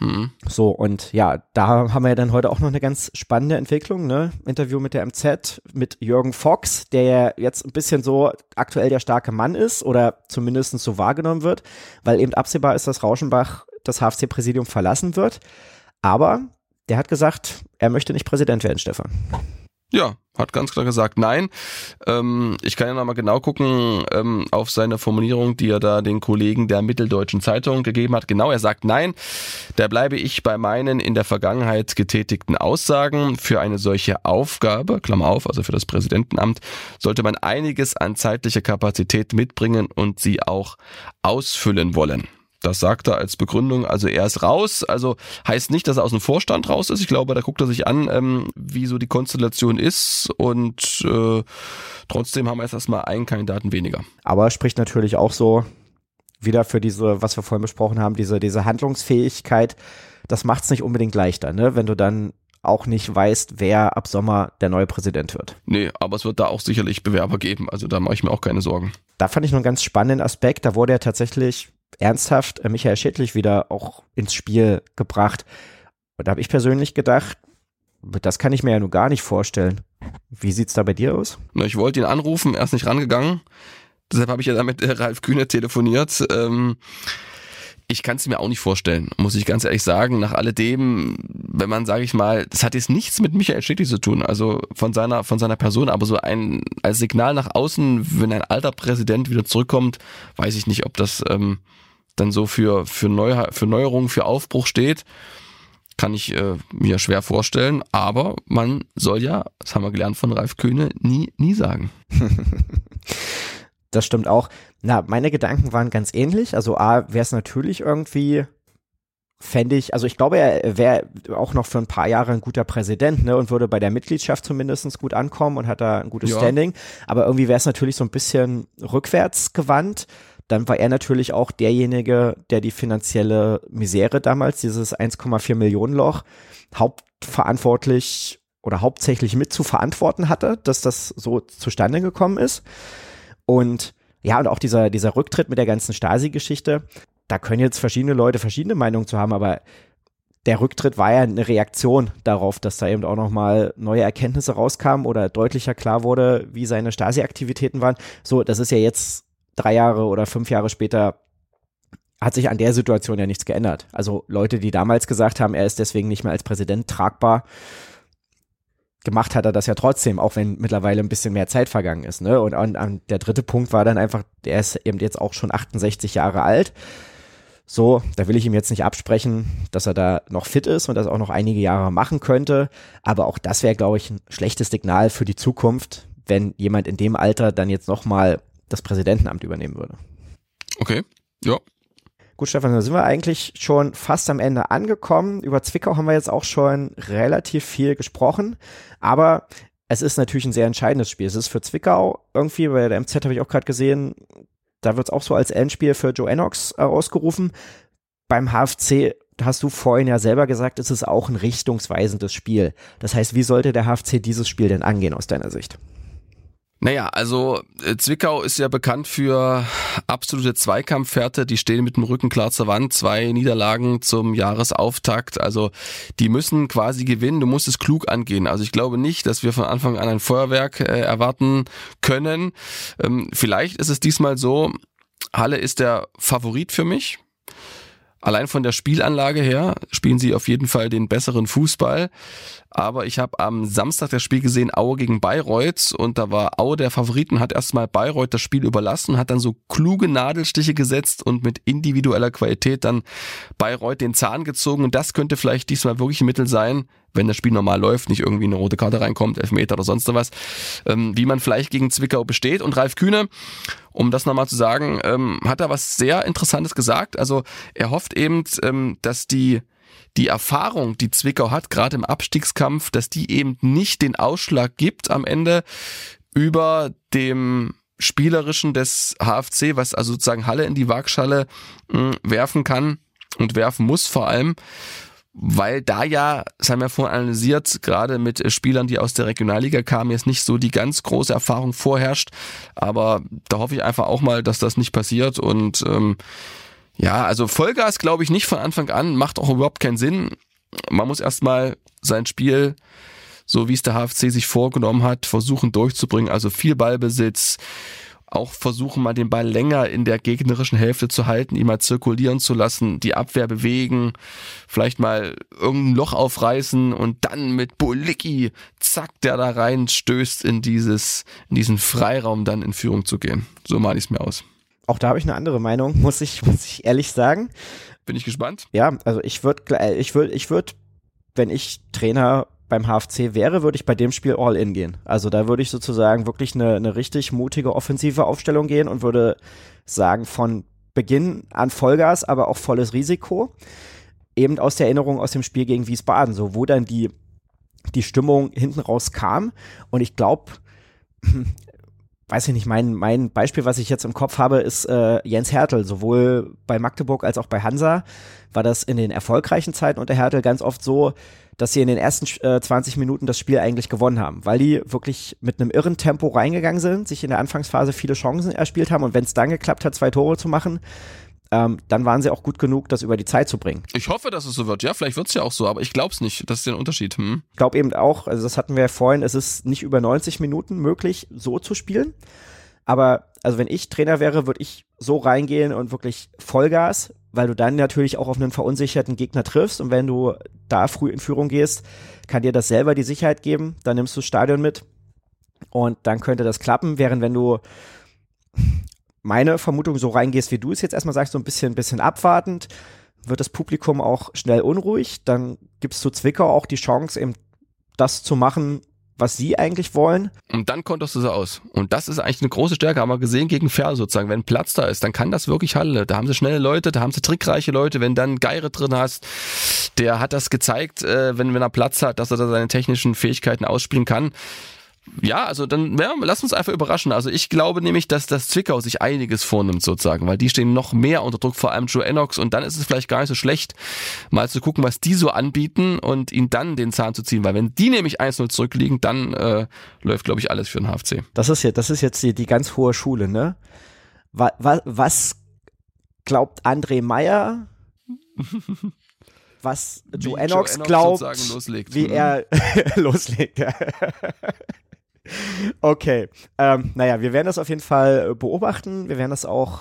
Speaker 3: Mhm. So, und ja, da haben wir ja dann heute auch noch eine ganz spannende Entwicklung, ne? Interview mit der MZ, mit Jürgen Fox, der ja jetzt ein bisschen so aktuell der starke Mann ist oder zumindest so wahrgenommen wird, weil eben absehbar ist, dass Rauschenbach das HFC-Präsidium verlassen wird. Aber der hat gesagt, er möchte nicht Präsident werden, Stefan.
Speaker 1: Ja, hat ganz klar gesagt nein. Ähm, ich kann ja nochmal genau gucken ähm, auf seine Formulierung, die er da den Kollegen der Mitteldeutschen Zeitung gegeben hat. Genau, er sagt nein. Da bleibe ich bei meinen in der Vergangenheit getätigten Aussagen. Für eine solche Aufgabe, Klammer auf, also für das Präsidentenamt, sollte man einiges an zeitlicher Kapazität mitbringen und sie auch ausfüllen wollen. Das sagt er als Begründung. Also er ist raus. Also heißt nicht, dass er aus dem Vorstand raus ist. Ich glaube, da guckt er sich an, ähm, wie so die Konstellation ist. Und äh, trotzdem haben wir jetzt erstmal einen Kandidaten weniger.
Speaker 3: Aber spricht natürlich auch so wieder für diese, was wir vorhin besprochen haben, diese, diese Handlungsfähigkeit. Das macht es nicht unbedingt leichter, ne? wenn du dann auch nicht weißt, wer ab Sommer der neue Präsident wird.
Speaker 1: Nee, aber es wird da auch sicherlich Bewerber geben. Also da mache ich mir auch keine Sorgen.
Speaker 3: Da fand ich noch einen ganz spannenden Aspekt. Da wurde ja tatsächlich ernsthaft äh, Michael Schädlich wieder auch ins Spiel gebracht. Und da habe ich persönlich gedacht, das kann ich mir ja nur gar nicht vorstellen. Wie sieht's da bei dir aus?
Speaker 1: Ich wollte ihn anrufen, er ist nicht rangegangen. Deshalb habe ich ja damit Ralf Kühne telefoniert. Ähm, ich kann es mir auch nicht vorstellen, muss ich ganz ehrlich sagen. Nach alledem, wenn man, sage ich mal, das hat jetzt nichts mit Michael Schädlich zu tun, also von seiner, von seiner Person, aber so ein als Signal nach außen, wenn ein alter Präsident wieder zurückkommt, weiß ich nicht, ob das ähm, dann so für, für, Neu für Neuerungen, für Aufbruch steht, kann ich äh, mir schwer vorstellen. Aber man soll ja, das haben wir gelernt von Ralf Kühne, nie, nie sagen.
Speaker 3: das stimmt auch. Na, meine Gedanken waren ganz ähnlich. Also A, wäre es natürlich irgendwie fände ich, also ich glaube, er wäre auch noch für ein paar Jahre ein guter Präsident, ne, und würde bei der Mitgliedschaft zumindest gut ankommen und hat da ein gutes ja. Standing. Aber irgendwie wäre es natürlich so ein bisschen rückwärts gewandt dann war er natürlich auch derjenige, der die finanzielle Misere damals, dieses 1,4 Millionen Loch, hauptverantwortlich oder hauptsächlich mit zu verantworten hatte, dass das so zustande gekommen ist. Und ja, und auch dieser, dieser Rücktritt mit der ganzen Stasi-Geschichte, da können jetzt verschiedene Leute verschiedene Meinungen zu haben, aber der Rücktritt war ja eine Reaktion darauf, dass da eben auch nochmal neue Erkenntnisse rauskamen oder deutlicher klar wurde, wie seine Stasi-Aktivitäten waren. So, das ist ja jetzt drei Jahre oder fünf Jahre später hat sich an der Situation ja nichts geändert. Also Leute, die damals gesagt haben, er ist deswegen nicht mehr als Präsident tragbar, gemacht hat er das ja trotzdem, auch wenn mittlerweile ein bisschen mehr Zeit vergangen ist. Ne? Und, und, und der dritte Punkt war dann einfach, der ist eben jetzt auch schon 68 Jahre alt. So, da will ich ihm jetzt nicht absprechen, dass er da noch fit ist und das auch noch einige Jahre machen könnte. Aber auch das wäre, glaube ich, ein schlechtes Signal für die Zukunft, wenn jemand in dem Alter dann jetzt nochmal das Präsidentenamt übernehmen würde.
Speaker 1: Okay, ja,
Speaker 3: Gut, Stefan, da sind wir eigentlich schon fast am Ende angekommen. Über Zwickau haben wir jetzt auch schon relativ viel gesprochen, aber es ist natürlich ein sehr entscheidendes Spiel. Es ist für Zwickau irgendwie, bei der MZ habe ich auch gerade gesehen, da wird es auch so als Endspiel für Joe Enox äh, ausgerufen. Beim HFC hast du vorhin ja selber gesagt, es ist auch ein richtungsweisendes Spiel. Das heißt, wie sollte der HFC dieses Spiel denn angehen aus deiner Sicht?
Speaker 1: Naja, also äh, Zwickau ist ja bekannt für absolute Zweikampfwerte. Die stehen mit dem Rücken klar zur Wand. Zwei Niederlagen zum Jahresauftakt. Also die müssen quasi gewinnen. Du musst es klug angehen. Also ich glaube nicht, dass wir von Anfang an ein Feuerwerk äh, erwarten können. Ähm, vielleicht ist es diesmal so, Halle ist der Favorit für mich. Allein von der Spielanlage her spielen sie auf jeden Fall den besseren Fußball. Aber ich habe am Samstag das Spiel gesehen, Aue gegen Bayreuth. Und da war Aue der Favoriten, hat erstmal Bayreuth das Spiel überlassen, hat dann so kluge Nadelstiche gesetzt und mit individueller Qualität dann Bayreuth den Zahn gezogen. Und das könnte vielleicht diesmal wirklich ein Mittel sein, wenn das Spiel normal läuft, nicht irgendwie eine rote Karte reinkommt, Elfmeter oder sonst was, ähm, wie man vielleicht gegen Zwickau besteht. Und Ralf Kühne, um das nochmal zu sagen, ähm, hat da was sehr Interessantes gesagt. Also er hofft eben, ähm, dass die die Erfahrung, die Zwickau hat, gerade im Abstiegskampf, dass die eben nicht den Ausschlag gibt am Ende über dem spielerischen des HFC, was also sozusagen Halle in die Waagschale mh, werfen kann und werfen muss vor allem weil da ja, das haben wir vorhin analysiert, gerade mit äh, Spielern, die aus der Regionalliga kamen, jetzt nicht so die ganz große Erfahrung vorherrscht. Aber da hoffe ich einfach auch mal, dass das nicht passiert. Und ähm, ja, also Vollgas glaube ich nicht von Anfang an, macht auch überhaupt keinen Sinn. Man muss erstmal sein Spiel, so wie es der HFC sich vorgenommen hat, versuchen durchzubringen. Also viel Ballbesitz, auch versuchen mal den Ball länger in der gegnerischen Hälfte zu halten, ihn mal zirkulieren zu lassen, die Abwehr bewegen, vielleicht mal irgendein Loch aufreißen und dann mit Bolicki, zack, der da rein stößt in dieses, in diesen Freiraum dann in Führung zu gehen. So male ich es mir aus.
Speaker 3: Auch da habe ich eine andere Meinung, muss ich, muss ich ehrlich sagen.
Speaker 1: Bin ich gespannt?
Speaker 3: Ja, also ich würde, ich würde, ich würde, wenn ich Trainer beim HFC wäre, würde ich bei dem Spiel all in gehen. Also da würde ich sozusagen wirklich eine, eine richtig mutige offensive Aufstellung gehen und würde sagen, von Beginn an Vollgas, aber auch volles Risiko. Eben aus der Erinnerung aus dem Spiel gegen Wiesbaden, so wo dann die, die Stimmung hinten raus kam. Und ich glaube, weiß ich nicht, mein, mein Beispiel, was ich jetzt im Kopf habe, ist äh, Jens Hertel. Sowohl bei Magdeburg als auch bei Hansa war das in den erfolgreichen Zeiten unter Hertel ganz oft so, dass sie in den ersten äh, 20 Minuten das Spiel eigentlich gewonnen haben, weil die wirklich mit einem irren Tempo reingegangen sind, sich in der Anfangsphase viele Chancen erspielt haben und wenn es dann geklappt hat, zwei Tore zu machen, ähm, dann waren sie auch gut genug, das über die Zeit zu bringen.
Speaker 1: Ich hoffe, dass es so wird. Ja, vielleicht wird es ja auch so, aber ich glaube es nicht. Das ist der Unterschied. Hm?
Speaker 3: Ich glaube eben auch, also das hatten wir ja vorhin, es ist nicht über 90 Minuten möglich, so zu spielen. Aber also wenn ich Trainer wäre, würde ich so reingehen und wirklich Vollgas, weil du dann natürlich auch auf einen verunsicherten Gegner triffst und wenn du da früh in Führung gehst, kann dir das selber die Sicherheit geben, dann nimmst du das Stadion mit und dann könnte das klappen, während wenn du meine Vermutung so reingehst, wie du es jetzt erstmal sagst, so ein bisschen, bisschen abwartend, wird das Publikum auch schnell unruhig, dann gibst du Zwickau auch die Chance, eben das zu machen, was sie eigentlich wollen.
Speaker 1: Und dann konntest du sie aus. Und das ist eigentlich eine große Stärke, haben wir gesehen gegen Ferl sozusagen. Wenn Platz da ist, dann kann das wirklich Halle. Da haben sie schnelle Leute, da haben sie trickreiche Leute. Wenn dann Geire drin hast, der hat das gezeigt, äh, wenn, wenn er Platz hat, dass er da seine technischen Fähigkeiten ausspielen kann ja, also dann ja, lass uns einfach überraschen. Also ich glaube nämlich, dass das Zwickau sich einiges vornimmt sozusagen, weil die stehen noch mehr unter Druck, vor allem Joe Enox und dann ist es vielleicht gar nicht so schlecht, mal zu gucken, was die so anbieten und ihn dann den Zahn zu ziehen, weil wenn die nämlich 1-0 zurückliegen, dann äh, läuft glaube ich alles für den HFC.
Speaker 3: Das ist jetzt, das ist jetzt die, die ganz hohe Schule, ne? Was, was glaubt André Meyer? was Joe Ennox glaubt, wie mhm. er loslegt. Okay, ähm, naja, wir werden das auf jeden Fall beobachten, wir werden das auch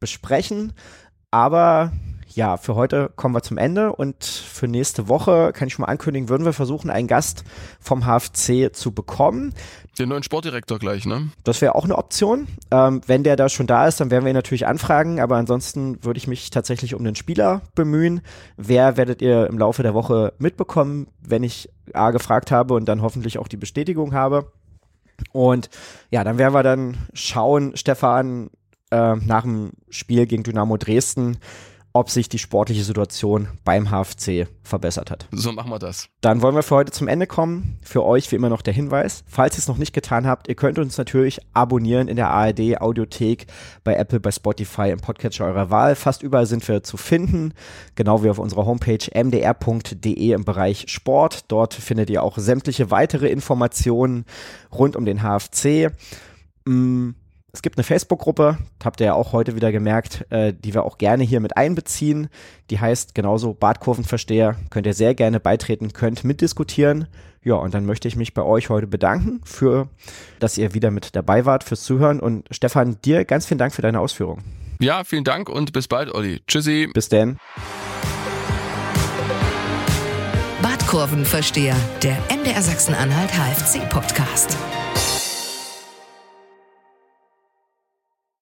Speaker 3: besprechen, aber ja, für heute kommen wir zum Ende und für nächste Woche, kann ich schon mal ankündigen, würden wir versuchen, einen Gast vom HFC zu bekommen.
Speaker 1: Den neuen Sportdirektor gleich, ne?
Speaker 3: Das wäre auch eine Option. Ähm, wenn der da schon da ist, dann werden wir ihn natürlich anfragen, aber ansonsten würde ich mich tatsächlich um den Spieler bemühen. Wer werdet ihr im Laufe der Woche mitbekommen, wenn ich A gefragt habe und dann hoffentlich auch die Bestätigung habe. Und ja, dann werden wir dann schauen, Stefan, äh, nach dem Spiel gegen Dynamo Dresden, ob sich die sportliche Situation beim HFC verbessert hat.
Speaker 1: So machen wir das.
Speaker 3: Dann wollen wir für heute zum Ende kommen. Für euch wie immer noch der Hinweis, falls ihr es noch nicht getan habt, ihr könnt uns natürlich abonnieren in der ARD Audiothek, bei Apple, bei Spotify, im Podcatcher eurer Wahl. Fast überall sind wir zu finden, genau wie auf unserer Homepage mdr.de im Bereich Sport. Dort findet ihr auch sämtliche weitere Informationen rund um den HFC. Mm es gibt eine Facebook-Gruppe, habt ihr ja auch heute wieder gemerkt, äh, die wir auch gerne hier mit einbeziehen. Die heißt genauso Bartkurvenversteher. Könnt ihr sehr gerne beitreten, könnt mitdiskutieren. Ja, und dann möchte ich mich bei euch heute bedanken für, dass ihr wieder mit dabei wart, fürs Zuhören. Und Stefan, dir ganz vielen Dank für deine Ausführungen.
Speaker 1: Ja, vielen Dank und bis bald, Olli. Tschüssi.
Speaker 3: Bis denn.
Speaker 2: Bartkurvenversteher, der MDR Sachsen-Anhalt HFC-Podcast.